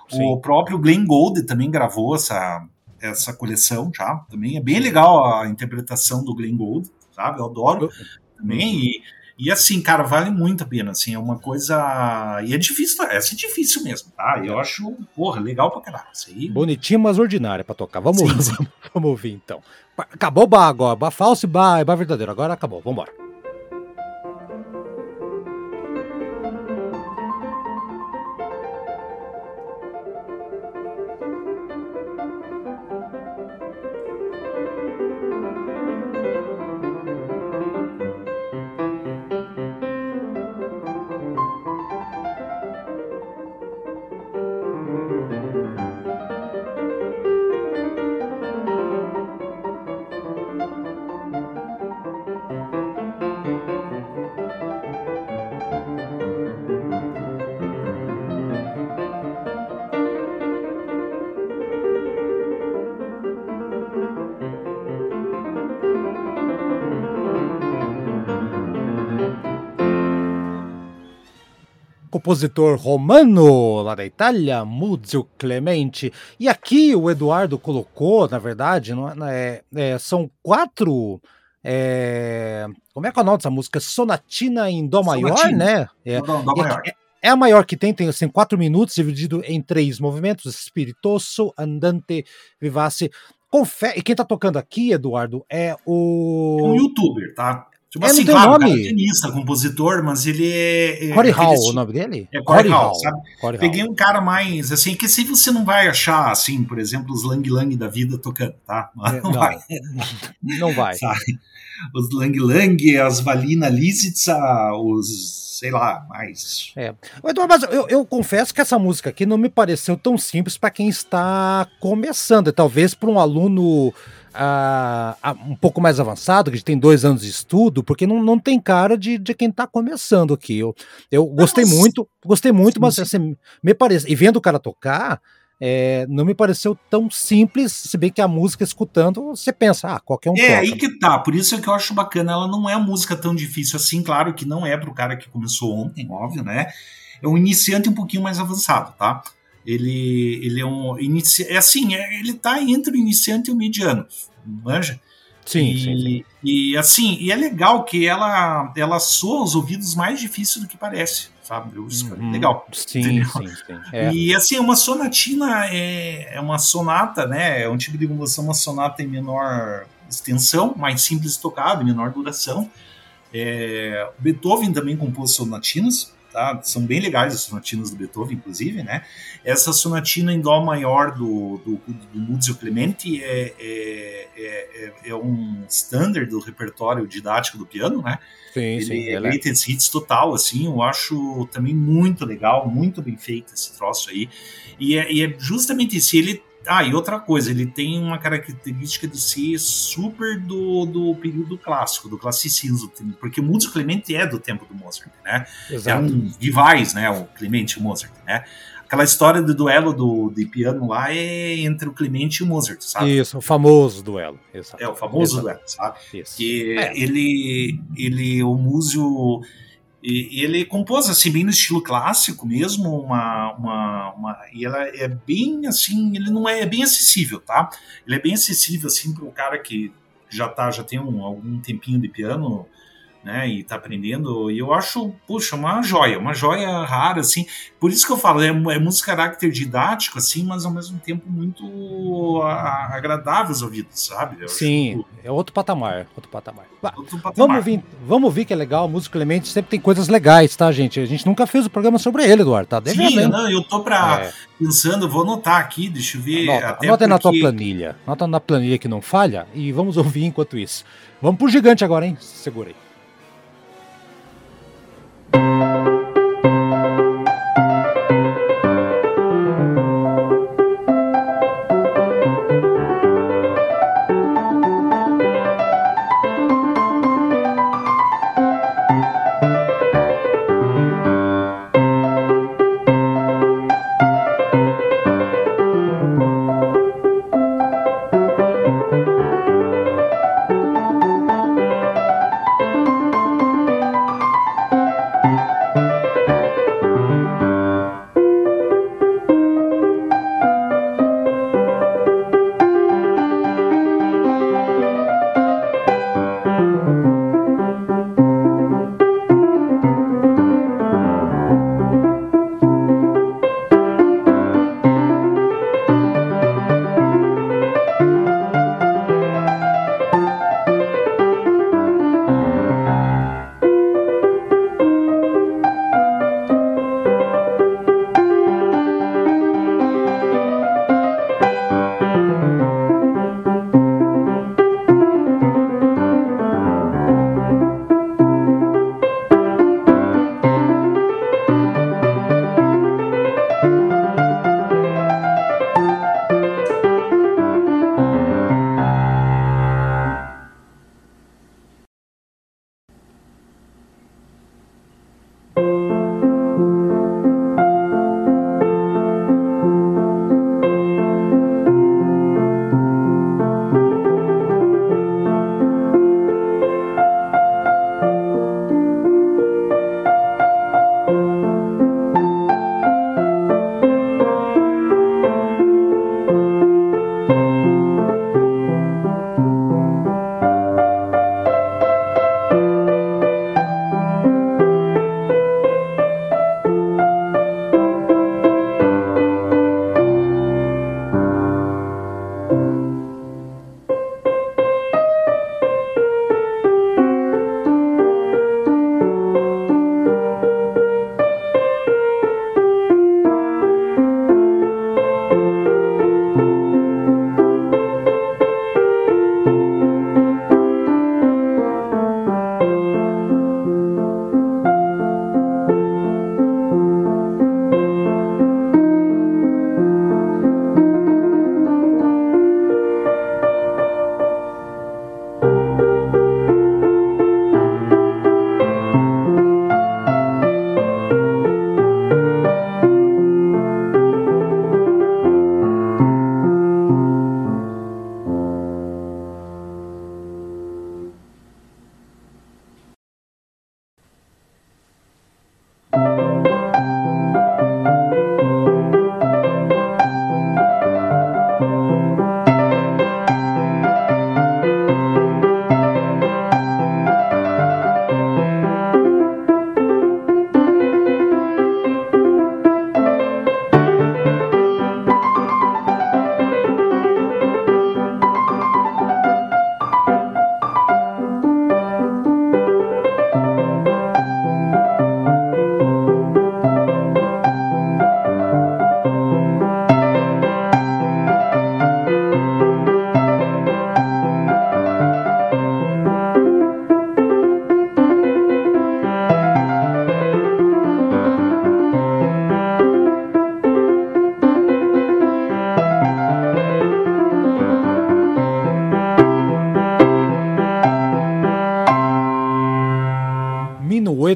Sim. O próprio Glenn Gould também gravou essa, essa coleção já, também é bem legal a interpretação do Glenn Gould, sabe? Eu adoro também, e e assim, cara, vale muito a pena, assim, é uma coisa... E é difícil, essa é difícil mesmo, tá? Eu acho, porra, legal pra caralho. Aí... Bonitinha, mas ordinária pra tocar. Vamos, sim, sim. vamos, vamos ouvir, então. Acabou o bar agora, bar falso e bar, bar verdadeiro. Agora acabou, vambora. Compositor romano lá da Itália, Muzio Clemente. E aqui o Eduardo colocou, na verdade, não é, é, é são quatro. É, como é que é o nome dessa música? Sonatina em Dó maior, né? É, Dó, Dó maior. É, é, a maior que tem, tem assim, quatro minutos, dividido em três movimentos: espiritoso, andante, vivace. Confe e quem tá tocando aqui, Eduardo, é o. É um youtuber, tá? Tipo é, assim, claro, nome. cara, tenista, compositor, mas ele é. é Corey Hall, o nome dele? É Corey, Hall, Hall, sabe? Corey Peguei Hall. um cara mais, assim, que se você não vai achar, assim, por exemplo, os Lang Lang da vida tocando, tá? É, não, não vai. Não vai. Os Lang Lang, as Valina Lisitsa, os sei lá, mais. É. Mas eu, eu, confesso que essa música aqui não me pareceu tão simples para quem está começando. Talvez para um aluno um pouco mais avançado, que tem dois anos de estudo, porque não, não tem cara de, de quem está começando aqui. Eu, eu gostei Nossa. muito, gostei muito, mas assim, me parece. E vendo o cara tocar, é, não me pareceu tão simples, se bem que a música escutando, você pensa, ah, qualquer um. É, toca. aí que tá, por isso é que eu acho bacana, ela não é música tão difícil assim, claro que não é para o cara que começou ontem, óbvio, né? É um iniciante um pouquinho mais avançado, tá? Ele, ele é um inici... é assim, é, ele tá entre o iniciante e o mediano, manja? Sim, e, sim, sim. E assim, e é legal que ela ela soa aos ouvidos mais difícil do que parece, sabe? Uhum. legal. Sim, sim, sim. É. E assim, uma sonatina é, é uma sonata, né? É um tipo de composição, uma sonata em menor extensão, mais simples de menor duração. É, Beethoven também compôs sonatinas, tá? São bem legais as sonatinas do Beethoven, inclusive, né? Essa sonatina em dó maior do, do, do Muzio Clemente é, é, é, é, um standard do repertório didático do piano, né? Sim, ele sim, é greatest hits total, assim, eu acho também muito legal, muito bem feito esse troço aí. E é, e é justamente isso, ele ah, e outra coisa, ele tem uma característica de ser super do, do período clássico, do classicismo, porque o Músico Clemente é do tempo do Mozart, né? Exato. É um rivais, né, o Clemente e o Mozart, né? Aquela história do duelo do, de piano lá é entre o Clemente e o Mozart, sabe? Isso, o famoso duelo. Exato. É, o famoso Exato. duelo, sabe? Isso. Que é. ele, ele, o Músio e, e, ele compôs assim bem no estilo clássico mesmo, uma, uma, uma, e ela é bem assim, ele não é, é bem acessível, tá? Ele é bem acessível assim para um cara que já tá, já tem um, algum tempinho de piano, né, e tá aprendendo, e eu acho, puxa, uma joia, uma joia rara, assim, por isso que eu falo, é, é música caráter didático, assim, mas ao mesmo tempo muito a, agradável aos ouvidos, sabe? Eu Sim, acho... é outro patamar, outro patamar. Outro patamar. Vamos ouvir, vamos ouvir que é legal, música Clemente sempre tem coisas legais, tá, gente? A gente nunca fez o programa sobre ele, Eduardo, tá? Deve Sim, não, eu tô pra, é. pensando, vou anotar aqui, deixa eu ver. Anota, até anota porque... na tua planilha, anota na planilha que não falha, e vamos ouvir enquanto isso. Vamos pro gigante agora, hein? Segurei. Thank you.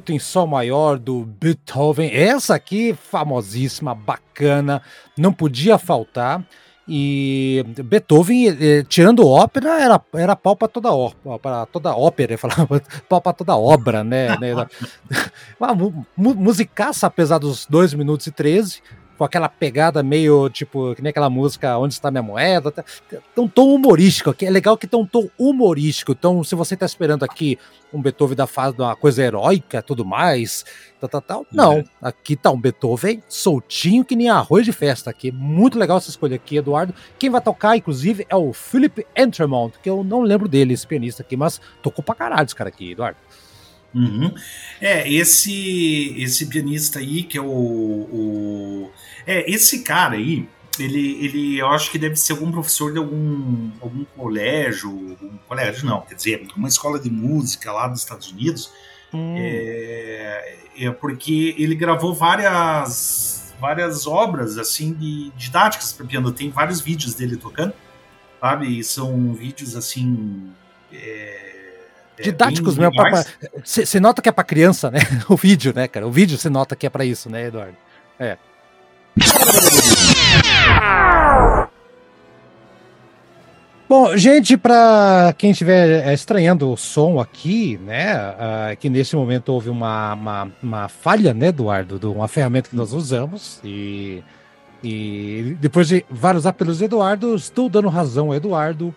Minueto em Sol Maior do Beethoven. Essa aqui, famosíssima, bacana, não podia faltar. E Beethoven, eh, tirando ópera, era, era pau para toda, para toda ópera, falava pau para toda obra, né? né uma musicaça, apesar dos 2 minutos e 13, com aquela pegada meio, tipo, que nem aquela música Onde Está Minha Moeda. Tá, tem um tom humorístico aqui. É legal que tem um tom humorístico. Então, se você está esperando aqui um Beethoven da fase de uma coisa heróica tudo mais, tal, tal, tal, não. É. Aqui tá um Beethoven soltinho que nem arroz de festa aqui. Muito legal essa escolha aqui, Eduardo. Quem vai tocar, inclusive, é o Philip Entremont, que eu não lembro dele, esse pianista aqui, mas tocou pra caralho esse cara aqui, Eduardo. Uhum. É, esse esse pianista aí, que é o, o. É, esse cara aí, ele, ele eu acho que deve ser algum professor de algum, algum colégio, algum colégio não, quer dizer, uma escola de música lá dos Estados Unidos. Hum. É, é porque ele gravou várias várias obras assim de didáticas para piano. Tem vários vídeos dele tocando, sabe? E são vídeos assim. É, é, didáticos mesmo. Você nota que é para criança, né? O vídeo, né, cara? O vídeo você nota que é para isso, né, Eduardo? É. Bom, gente, para quem estiver é, estranhando o som aqui, né, uh, que nesse momento houve uma, uma, uma, falha, né, Eduardo, de uma ferramenta que nós usamos e, e depois de vários apelos Eduardo, estou dando razão ao Eduardo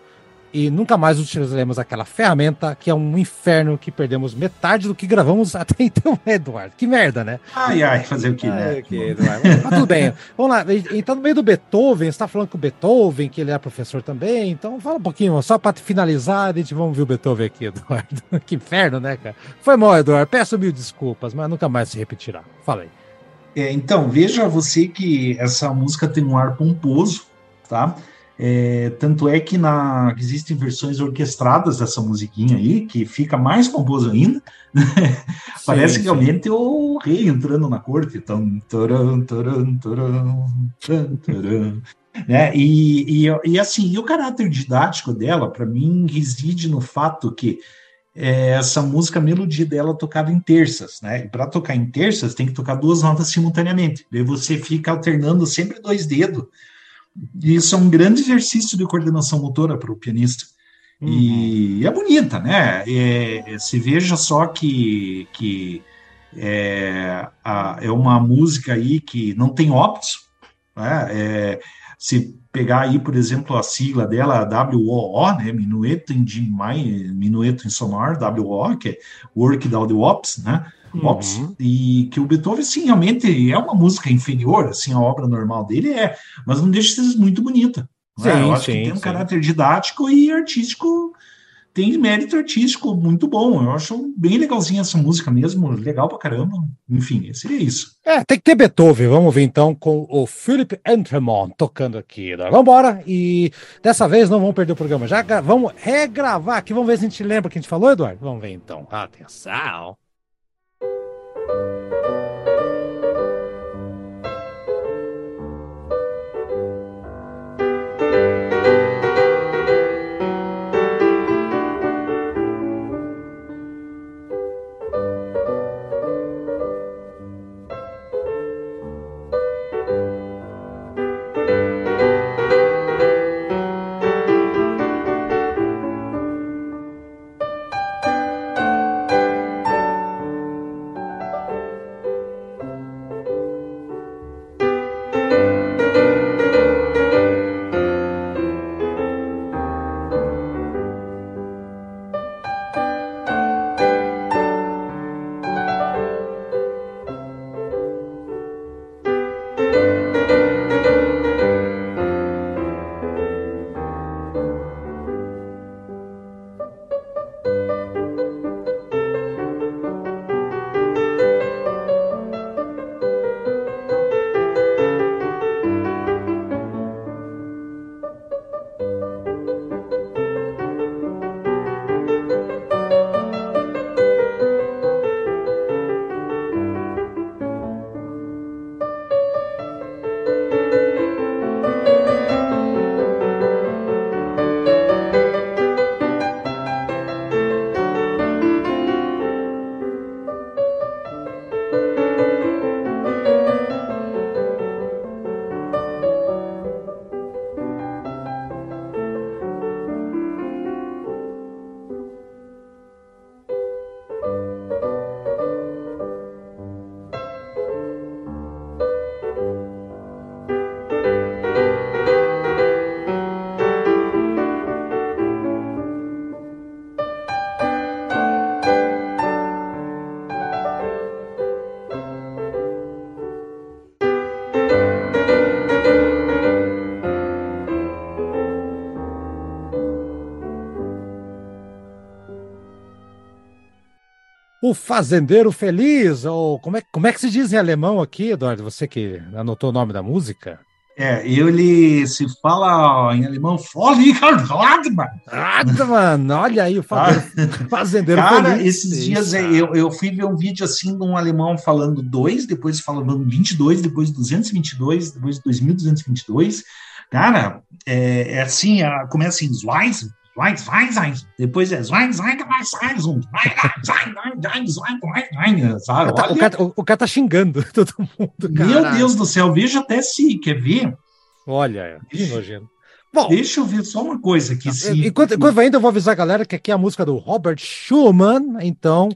e nunca mais utilizaremos aquela ferramenta que é um inferno que perdemos metade do que gravamos até então, Eduardo. Que merda, né? Ai, ai, fazer o que, né? Okay, Mas tudo bem. Vamos lá. Então, no meio do Beethoven, você está falando com o Beethoven, que ele é professor também. Então, fala um pouquinho, só para finalizar, a gente vamos ver o Beethoven aqui, Eduardo. que inferno, né, cara? Foi mal, Eduardo. Peço mil desculpas, mas nunca mais se repetirá. Fala aí. É, então, veja você que essa música tem um ar pomposo, tá? É, tanto é que na, existem versões orquestradas dessa musiquinha aí, que fica mais pomposo ainda. Né? Parece sim, realmente sim. o rei entrando na corte. Tum, turum, turum, turum, turum, né? E, e, e, assim, e o caráter didático dela, para mim, reside no fato que é, essa música, a melodia dela tocava em terças, né? Para tocar em terças, tem que tocar duas notas simultaneamente. Daí você fica alternando sempre dois dedos e isso é um grande exercício de coordenação motora para o pianista. Uhum. E é bonita, né? É, se veja só que, que é, a, é uma música aí que não tem óptos. Né? É, se pegar aí, por exemplo, a sigla dela, WOO, né? Minueto em G Minueto em Sonar, WO, que é Work Without the Ops, né? Ops, uhum. e que o Beethoven, sim, realmente é uma música inferior, assim, a obra normal dele é, mas não deixa de ser muito bonita. Sim, né? Eu acho sim, que tem um sim. caráter didático e artístico, tem mérito artístico muito bom. Eu acho bem legalzinha essa música mesmo, legal pra caramba. Enfim, seria isso. É, tem que ter Beethoven. Vamos ver então com o Philip Entremont tocando aqui. Né? Vamos embora. E dessa vez não vamos perder o programa. Já vamos regravar aqui. Vamos ver se a gente lembra o que a gente falou, Eduardo. Vamos ver então. Atenção. O Fazendeiro Feliz, ou como é, como é que se diz em alemão aqui, Eduardo? Você que anotou o nome da música? É, ele se fala em alemão, Radman. Radman, olha aí o fazendeiro Cara, feliz. esses dias eu, eu fui ver um vídeo assim de um alemão falando 2, depois falando 22, depois 222, depois 2222. Cara, é, é assim, começa assim, Zweis, Zweis, depois é Zweis, sabe? O cara, o, o cara tá xingando todo mundo, cara. Meu Deus do céu, veja até se quer ver. Olha, que nojento. Bom, Deixa eu ver só uma coisa aqui. Se... Enquanto, enquanto ainda eu vou avisar a galera que aqui é a música do Robert Schumann, então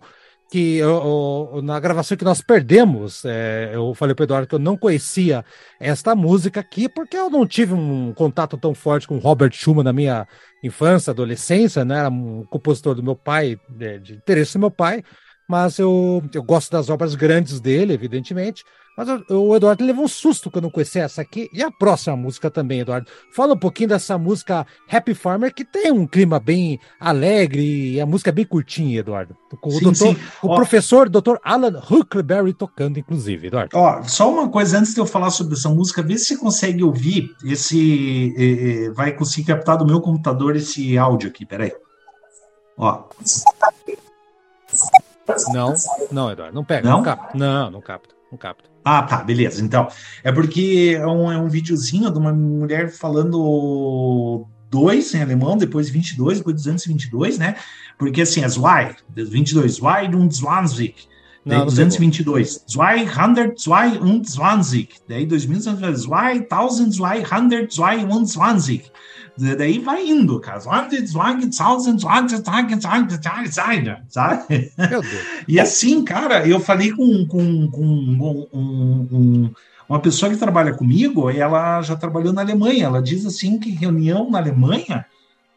que eu, eu, na gravação que nós perdemos, é, eu falei para o Eduardo que eu não conhecia esta música aqui, porque eu não tive um contato tão forte com Robert Schumann na minha infância, adolescência, né? Era um compositor do meu pai, de, de interesse do meu pai, mas eu, eu gosto das obras grandes dele, evidentemente. Mas o Eduardo levou um susto quando eu conheci essa aqui. E a próxima música também, Eduardo. Fala um pouquinho dessa música Happy Farmer, que tem um clima bem alegre e a música é bem curtinha, Eduardo. Com sim, o, doutor, o Ó, professor Dr. Alan Huckleberry tocando, inclusive, Eduardo. Ó, só uma coisa antes de eu falar sobre essa música, vê se você consegue ouvir esse. Eh, vai conseguir captar do meu computador esse áudio aqui, peraí. Ó. Não, não, Eduardo, não pega. Não, não capta. Não, não capta, não capta. Ah, tá, beleza. Então, é porque é um, é um videozinho de uma mulher falando dois em alemão, depois 22, depois 222, né? Porque assim, as Y, 22, Y und 20. Daí 222, 222, daí 2222, 2222. Daí vai indo, cara. Sabe? E assim, cara, eu falei com, com, com um, um, uma pessoa que trabalha comigo, ela já trabalhou na Alemanha. Ela diz assim que reunião na Alemanha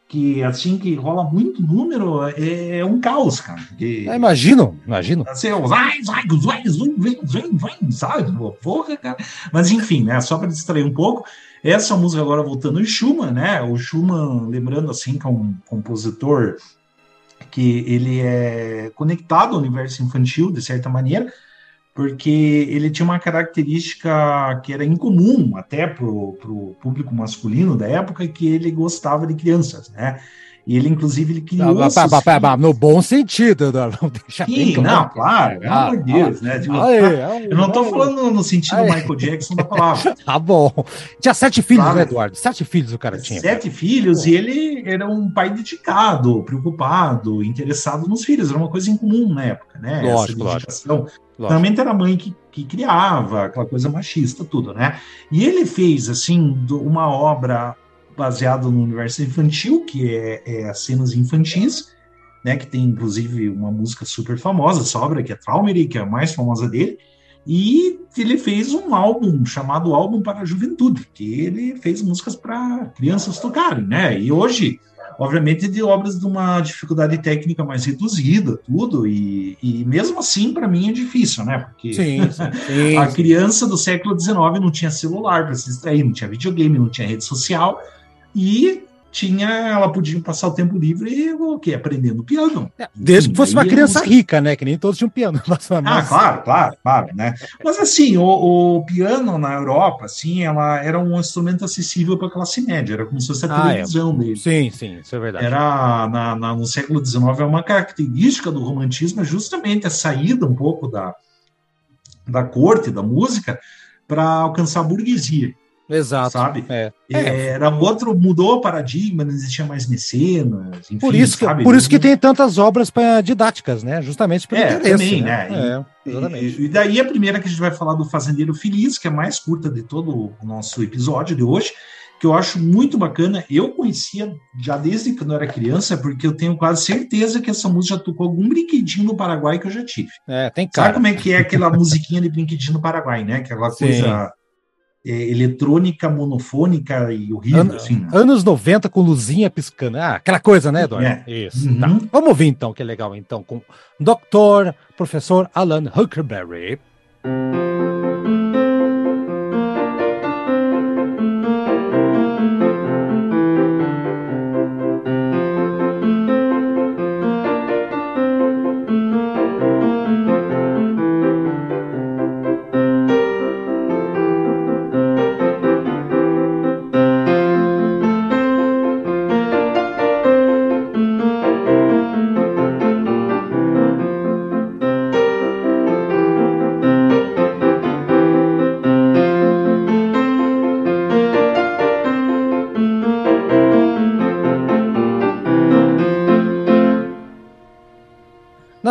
que assim que rola muito número é, é um caos, cara. Que, é, imagino, imagino. Assim, vai, vai, vai, vem, vem, vem, sabe? Porra, cara. Mas enfim, né? Só para distrair um pouco, essa música agora voltando em Schumann, né? O Schumann, lembrando assim, que é um compositor que ele é conectado ao universo infantil, de certa maneira, porque ele tinha uma característica que era incomum até para o público masculino da época, que ele gostava de crianças, né? E ele, inclusive, ele criou. No bom sentido, não deixa Sim, bem não, claro, pelo amor de Deus, né? Tipo, aí, eu não estou falando no sentido aí. Michael Jackson da palavra. tá bom. Tinha sete filhos, claro. né, Eduardo? Sete filhos o cara tinha. Sete filhos, e ele era um pai dedicado, preocupado, interessado nos filhos. Era uma coisa incomum na época, né? Lógico, lógico. Normalmente era a mãe que, que criava, aquela coisa machista, tudo, né? E ele fez, assim, uma obra baseado no universo infantil, que é, é as cenas infantis, né, que tem inclusive uma música super famosa, sobra, que é Traumery, que é a mais famosa dele, e ele fez um álbum chamado Álbum para a Juventude, que ele fez músicas para crianças tocarem, né? E hoje, obviamente, de obras de uma dificuldade técnica mais reduzida, tudo, e, e mesmo assim, para mim, é difícil, né? Porque sim, sim, a criança do século XIX não tinha celular para se distrair, não tinha videogame, não tinha rede social, e tinha, ela podia passar o tempo livre o quê? Aprendendo piano. É, desde que fosse uma criança rica, né? Que nem todos tinham piano. Ah, claro, claro, claro, né? Mas assim, o, o, piano na Europa, assim, ela era um instrumento acessível para a classe média, era como se fosse a ah, é. televisão é. dele. Sim, sim, isso é verdade. Era na, na, no século XIX, é uma característica do romantismo, é justamente a saída um pouco da, da corte, da música, para alcançar a burguesia. Exato. Sabe? É. é. Era outro, mudou o paradigma, não existia mais mecenas. Enfim, por isso que, sabe? por isso que tem tantas obras pra, didáticas, né? Justamente pelo é, interesse. Também, né? né? É, exatamente. E, e, daí a primeira que a gente vai falar do Fazendeiro Feliz, que é a mais curta de todo o nosso episódio de hoje, que eu acho muito bacana. Eu conhecia já desde quando eu era criança, porque eu tenho quase certeza que essa música já tocou algum brinquedinho no Paraguai que eu já tive. É, tem cara. Sabe como é que é aquela musiquinha de brinquedinho no Paraguai, né? Aquela coisa é, eletrônica monofônica e horrível. An assim, né? Anos 90 com luzinha piscando. Ah, aquela coisa, né, Eduardo? É. Isso. Uhum. Tá. Vamos ouvir então, que é legal, então, com Dr. Professor Alan Huckleberry.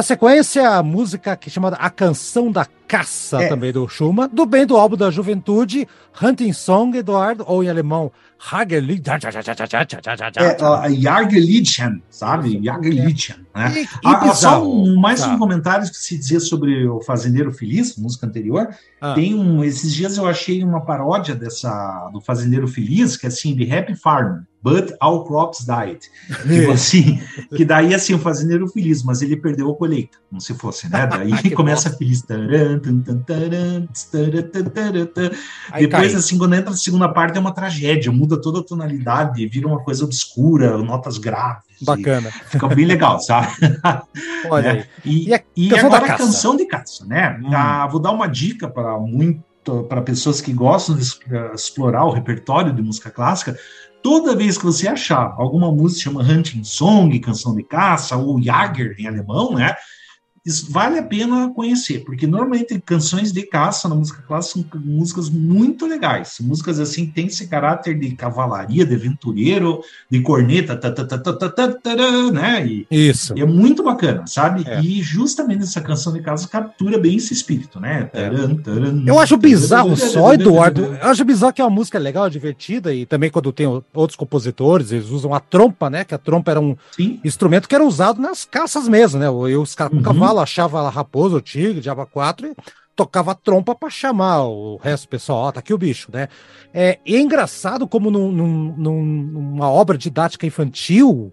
Sequência, a música que é chamada A Canção da Caça, é. também do Schumann, do bem do álbum da juventude, Hunting Song, Eduardo, ou em alemão, Hagerlied. É, Jagerliedchen, sabe? Jagerliedchen. Né? E, e ah, só um, mais tá. um comentário que se dizia sobre o Fazendeiro Feliz, música anterior. Ah. Tem um, esses dias eu achei uma paródia dessa do Fazendeiro Feliz, que é assim, The Happy Farm but all crops died. Tipo assim, que daí assim, o fazendeiro feliz, mas ele perdeu a colheita, como se fosse, né? Daí começa bom. feliz. Depois, cai. assim, quando entra a segunda parte, é uma tragédia, muda toda a tonalidade, vira uma coisa obscura, notas graves. Bacana. Fica bem legal, sabe? Olha né? E, e, a, e agora a canção de caça, né? Hum. Ah, vou dar uma dica para muito para pessoas que gostam de explorar o repertório de música clássica, toda vez que você achar alguma música chama Hunting Song, canção de caça, ou Jager em alemão, né? Isso vale a pena conhecer, porque normalmente canções de caça na música clássica são músicas muito legais. Músicas assim têm esse caráter de cavalaria, de aventureiro, de corneta, tá, tá, tá, né? E, Isso. E é muito bacana, sabe? É. E justamente essa canção de caça captura bem esse espírito, né? É. eu acho bizarro só, Eduardo. Eu acho bizarro que é uma música legal, divertida, e também quando tem outros compositores, eles usam a trompa, né? Que a trompa era um Sim. instrumento que era usado nas caças mesmo, né? E os uhum. cavalo cavalo, achava a raposa, o tigre, diaba 4 e tocava trompa para chamar o resto do pessoal, ó, tá aqui o bicho, né? É, é engraçado como num, num, numa obra didática infantil,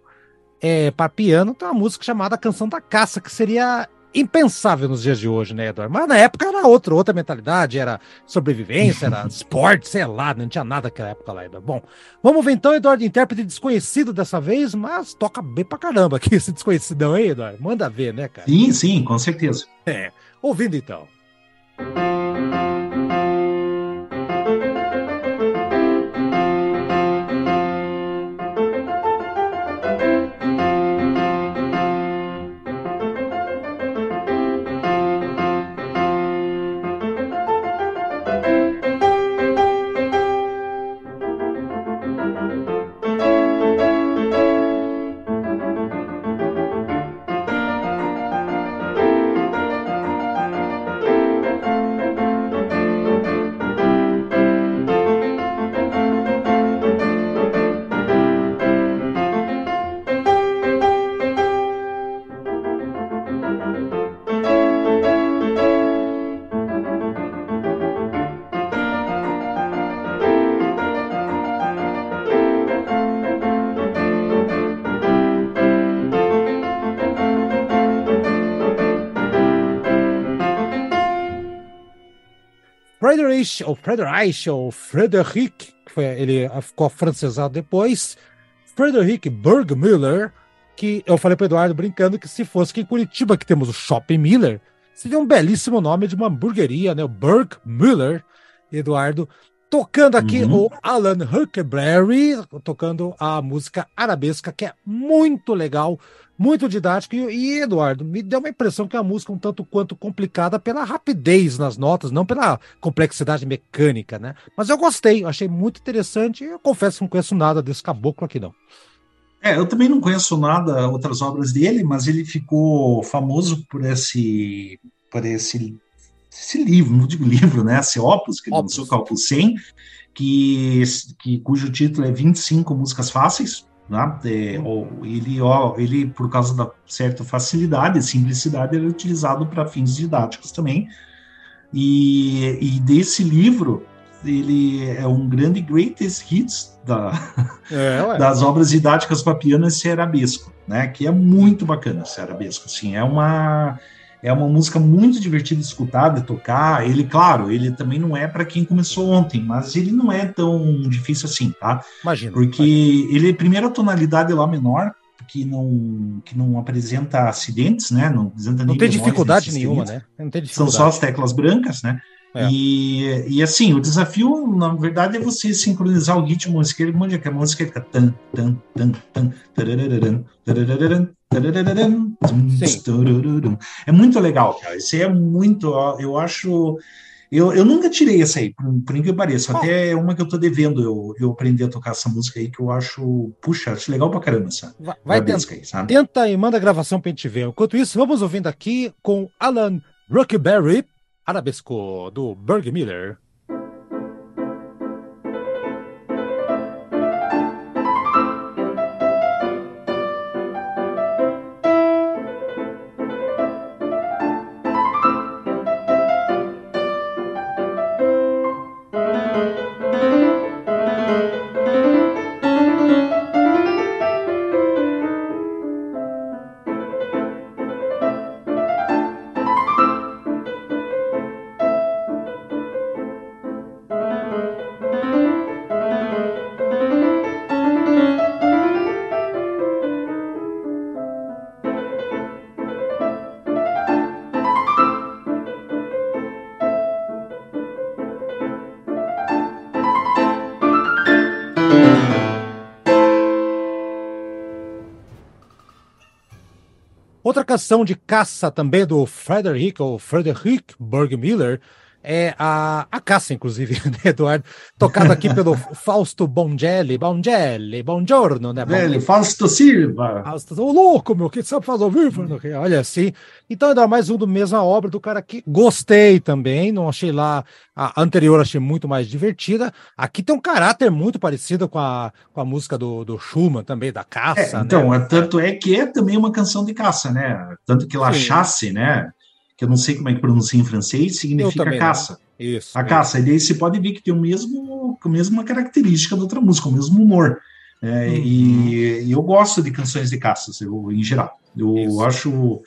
é, para piano, tem uma música chamada Canção da Caça, que seria impensável nos dias de hoje, né, Eduardo? Mas na época era outra, outra mentalidade, era sobrevivência, era esporte, sei lá, não tinha nada naquela época lá, Eduardo. Bom, vamos ver então, Eduardo, intérprete desconhecido dessa vez, mas toca bem pra caramba aqui esse desconhecidão aí, Eduardo. Manda ver, né, cara? Sim, sim, com certeza. É, ouvindo então. Friedrich, ou Friedrich, ou Frederic, que foi, ele ficou francesado depois, Frederic Bergmüller, que eu falei para Eduardo brincando que se fosse aqui em Curitiba, que temos o Shopping Miller, seria um belíssimo nome de uma hamburgueria, né? O Bergmüller, Eduardo, tocando aqui uhum. o Alan Huckleberry, tocando a música arabesca, que é muito legal, muito didático. E, e, Eduardo, me deu uma impressão que a música é um tanto quanto complicada pela rapidez nas notas, não pela complexidade mecânica, né? Mas eu gostei, achei muito interessante. Eu confesso que não conheço nada desse caboclo aqui, não. É, eu também não conheço nada, outras obras dele, mas ele ficou famoso por esse, por esse, esse livro, não digo livro, né? Esse opus, que ele lançou com o 100, que, que, cujo título é 25 Músicas Fáceis, né? É, ele, ó, ele, por causa da certa facilidade e simplicidade, ele é utilizado para fins didáticos também. E, e, desse livro, ele é um grande greatest hits da, é, das obras didáticas para piano esse arabesco, né? Que é muito bacana esse arabesco. Assim, é uma é uma música muito divertida de escutar, de tocar. Ele, claro, ele também não é para quem começou ontem, mas ele não é tão difícil assim, tá? Imagina. Porque imagina. ele, primeiro, a tonalidade lá menor, que não, que não apresenta acidentes, né? Não apresenta Não tem dificuldade nenhuma, né? Não tem dificuldade. São só as teclas brancas, né? É. E, e assim, o desafio, na verdade, é você sincronizar o ritmo esquerdo, onde é que a música fica tan, tan, tan, tan, tararararam, tararararam, é muito legal, cara. Isso é muito. Eu acho. Eu, eu nunca tirei essa aí, por, por incrível que pareça. Até é uma que eu tô devendo eu, eu aprender a tocar essa música aí, que eu acho, puxa, acho legal pra caramba essa. Vai, vai tenta, aí, sabe? tenta e manda a gravação pra gente ver. Enquanto isso, vamos ouvindo aqui com Alan Rockberry, arabesco, do Berg Miller. Canção de caça também do Frederick, ou Frederick Bergmiller, é a, a caça, inclusive, né, Eduardo? Tocada aqui pelo Fausto Bongelli. Bongelli, buongiorno, né? Velho, Fausto Silva. Fausto, ô louco, meu, que sabe fazer ao vivo? Olha assim. Então, ainda mais um do mesma obra do cara aqui. Gostei também, não achei lá. A anterior achei muito mais divertida. Aqui tem um caráter muito parecido com a, com a música do, do Schumann também, da caça. É, então, né? tanto é que é também uma canção de caça, né? Tanto que La Chasse, né? Que eu não sei como é que pronuncia em francês, significa caça. Isso. A isso. caça. E daí você pode ver que tem o mesmo, a mesma característica da outra música, o mesmo humor. É, uhum. e, e, eu gosto de canções de caças, eu, em geral. Eu isso. acho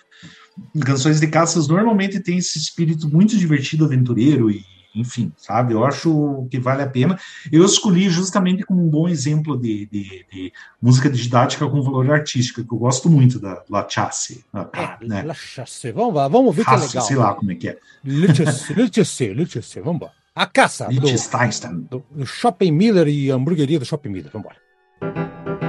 canções de caças normalmente tem esse espírito muito divertido, aventureiro e enfim, sabe? Eu acho que vale a pena. Eu escolhi justamente como um bom exemplo de, de, de música didática com valor artístico, que eu gosto muito da La Chasse. É, né? La Chasse, vamos lá, vamos ver que é legal. sei lá como é que é. Le Chasse, Le Chasse, vamos embora. A caça do, do, do Shopping Miller e a hamburgueria do Shopping Miller, vamos embora.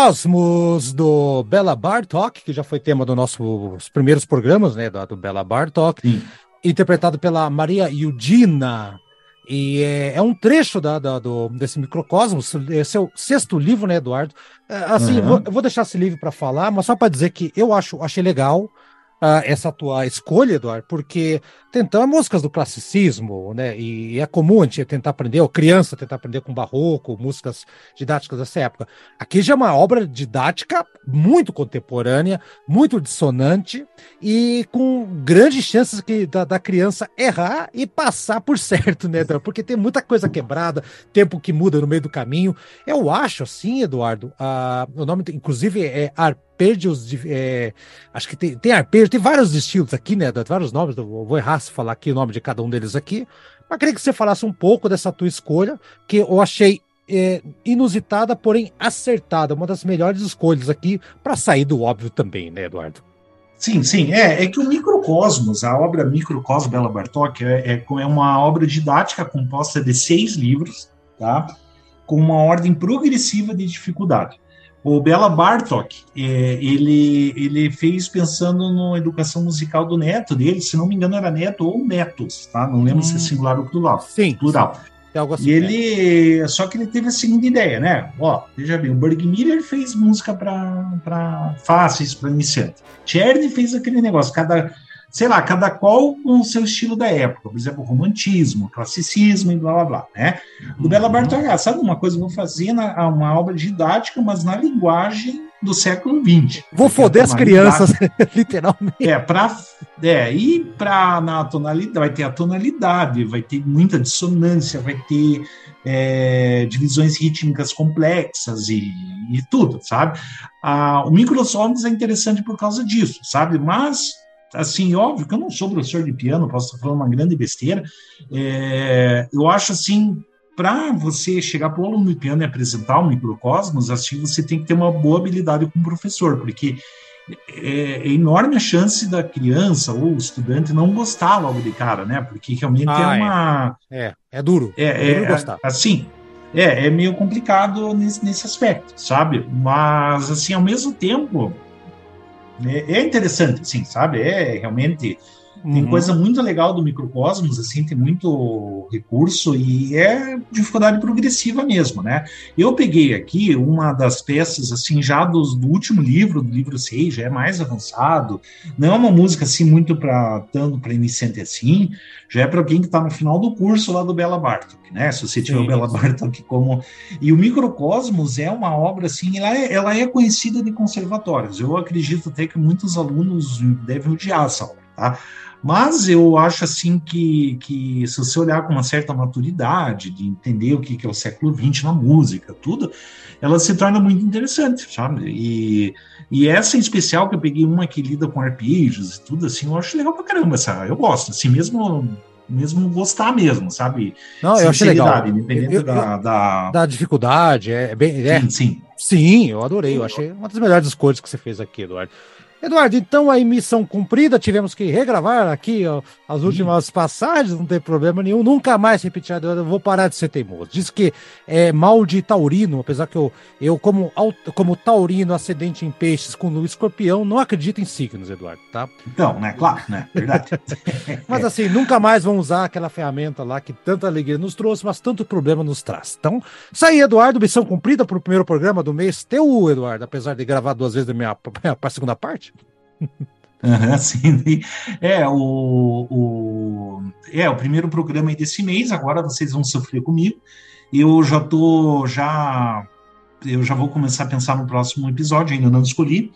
Microcosmos do Bela Bartok, que já foi tema dos nossos primeiros programas, né, do, do Bela Bartok, Sim. interpretado pela Maria Yudina. E é, é um trecho da, da, do, desse Microcosmos, esse é sexto livro, né, Eduardo? É, assim, uhum. vou, eu vou deixar esse livro para falar, mas só para dizer que eu acho, achei legal uh, essa tua escolha, Eduardo, porque tentando músicas do classicismo, né? E é comum a gente tentar aprender, ou criança tentar aprender com barroco, músicas didáticas dessa época. Aqui já é uma obra didática muito contemporânea, muito dissonante e com grandes chances que, da, da criança errar e passar por certo, né, Eduardo? Porque tem muita coisa quebrada, tempo que muda no meio do caminho. Eu acho assim, Eduardo, uh, o nome, inclusive, é arpejos de. É, acho que tem, tem arpejo, tem vários estilos aqui, né? Vários nomes, vou errar se falar aqui o nome de cada um deles aqui. Mas queria que você falasse um pouco dessa tua escolha, que eu achei é, inusitada, porém acertada. Uma das melhores escolhas aqui, para sair do óbvio também, né, Eduardo? Sim, sim. É, é que o Microcosmos, a obra Microcosmos Bela Bartok, é, é, é uma obra didática composta de seis livros, tá? com uma ordem progressiva de dificuldade. O Bela Bartok, é, ele, ele fez pensando na educação musical do neto dele, se não me engano era neto ou netos, tá? Não lembro hum. se é hum. singular ou plural. Sim. Plural. É algo assim, e ele. Só que ele teve a seguinte ideia, né? Ó, veja bem, o Berg Miller fez música para fáceis, para iniciante. Czerny fez aquele negócio, cada sei lá, cada qual com o seu estilo da época, por exemplo, romantismo, classicismo e blá blá blá, né? Do uhum. Bela Bartolomé, sabe uma coisa, eu vou fazer na, uma obra didática, mas na linguagem do século XX. Vou foder as crianças, literalmente. É, para é, e para na tonalidade, vai ter a tonalidade, vai ter muita dissonância, vai ter é, divisões rítmicas complexas e, e tudo, sabe? Ah, o Microsoft é interessante por causa disso, sabe? Mas assim, óbvio que eu não sou professor de piano, posso estar falando uma grande besteira. É, eu acho assim, para você chegar para o aluno de piano e apresentar o microcosmos, assim, você tem que ter uma boa habilidade com o professor, porque é, é enorme a chance da criança ou estudante não gostar logo de cara, né? Porque realmente é ah, é uma. É, é, é duro. É, é, duro gostar. assim. É, é meio complicado nesse, nesse aspecto, sabe? Mas, assim, ao mesmo tempo, é, é interessante, assim, sabe? É realmente tem uhum. coisa muito legal do microcosmos, assim, tem muito recurso e é dificuldade progressiva mesmo, né? Eu peguei aqui uma das peças, assim, já do, do último livro, do livro 6, já é mais avançado, não é uma música, assim, muito para tanto para iniciante assim, já é para alguém que está no final do curso lá do Bela Bartok, né? Se você tiver Sim. o Bela Bartok como... E o Microcosmos é uma obra, assim, ela é, ela é conhecida de conservatórios, eu acredito até que muitos alunos devem odiar essa obra, tá? Mas eu acho assim que, que se você olhar com uma certa maturidade, de entender o que, que é o século XX na música, tudo, ela se torna muito interessante, sabe? E, e essa em especial, que eu peguei uma que lida com arpejos e tudo, assim, eu acho legal pra caramba, sabe? Eu gosto, assim, mesmo mesmo gostar mesmo, sabe? Não, eu achei legal. Independente eu, eu, da, da... da... dificuldade, é bem... É, sim, sim. Sim, eu adorei, eu achei uma das melhores escolhas que você fez aqui, Eduardo. Eduardo, então a emissão cumprida, tivemos que regravar aqui ó, as últimas Sim. passagens, não tem problema nenhum, nunca mais repetir, eu vou parar de ser teimoso. Diz que é mal de taurino, apesar que eu, eu como, como taurino, ascendente em peixes com o escorpião, não acredito em signos, Eduardo, tá? Então, né, claro, né, verdade. mas assim, nunca mais vamos usar aquela ferramenta lá que tanta alegria nos trouxe, mas tanto problema nos traz. Então, isso aí, Eduardo, missão cumprida para o primeiro programa do mês, teu, Eduardo, apesar de gravar duas vezes a minha, a segunda parte. Sim. É, o, o, é, o primeiro programa desse mês, agora vocês vão sofrer comigo. Eu já tô, já, eu já vou começar a pensar no próximo episódio, ainda não escolhi,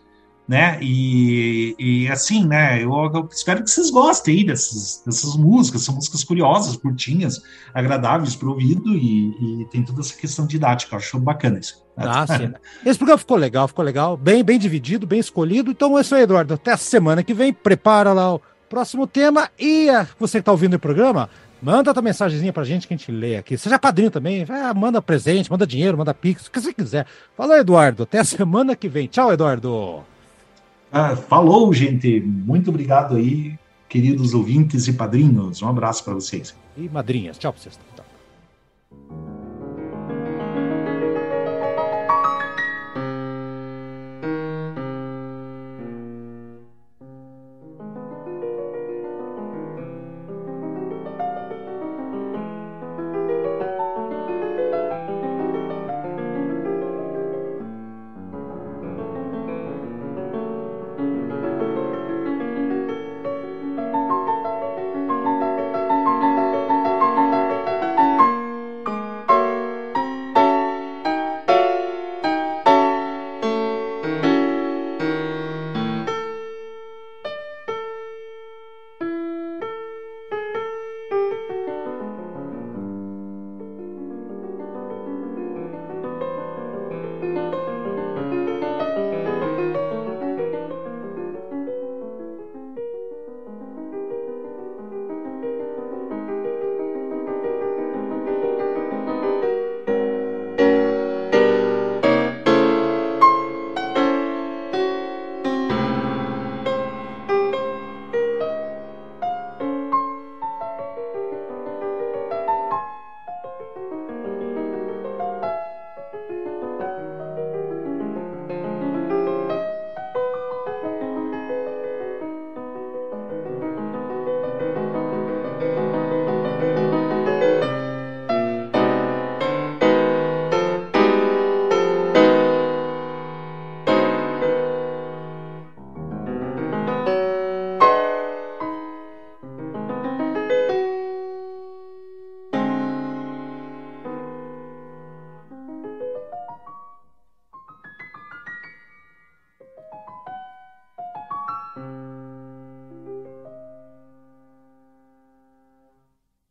né? E, e assim, né? Eu, eu, espero que vocês gostem aí dessas, dessas músicas, são músicas curiosas, curtinhas, agradáveis para o ouvido e, e, tem toda essa questão didática, eu acho bacana isso. Ah, sim. Esse programa ficou legal, ficou legal, bem, bem dividido, bem escolhido. Então é isso aí, Eduardo. Até a semana que vem, prepara lá o próximo tema e a, você que está ouvindo o programa, Manda tua mensagenzinha pra gente que a gente lê aqui. Seja padrinho também. Ah, manda presente, manda dinheiro, manda pix, o que você quiser. Fala, Eduardo. Até a semana que vem. Tchau, Eduardo. Ah, falou, gente. Muito obrigado aí, queridos ouvintes e padrinhos. Um abraço para vocês. E madrinhas. Tchau para vocês. Tchau.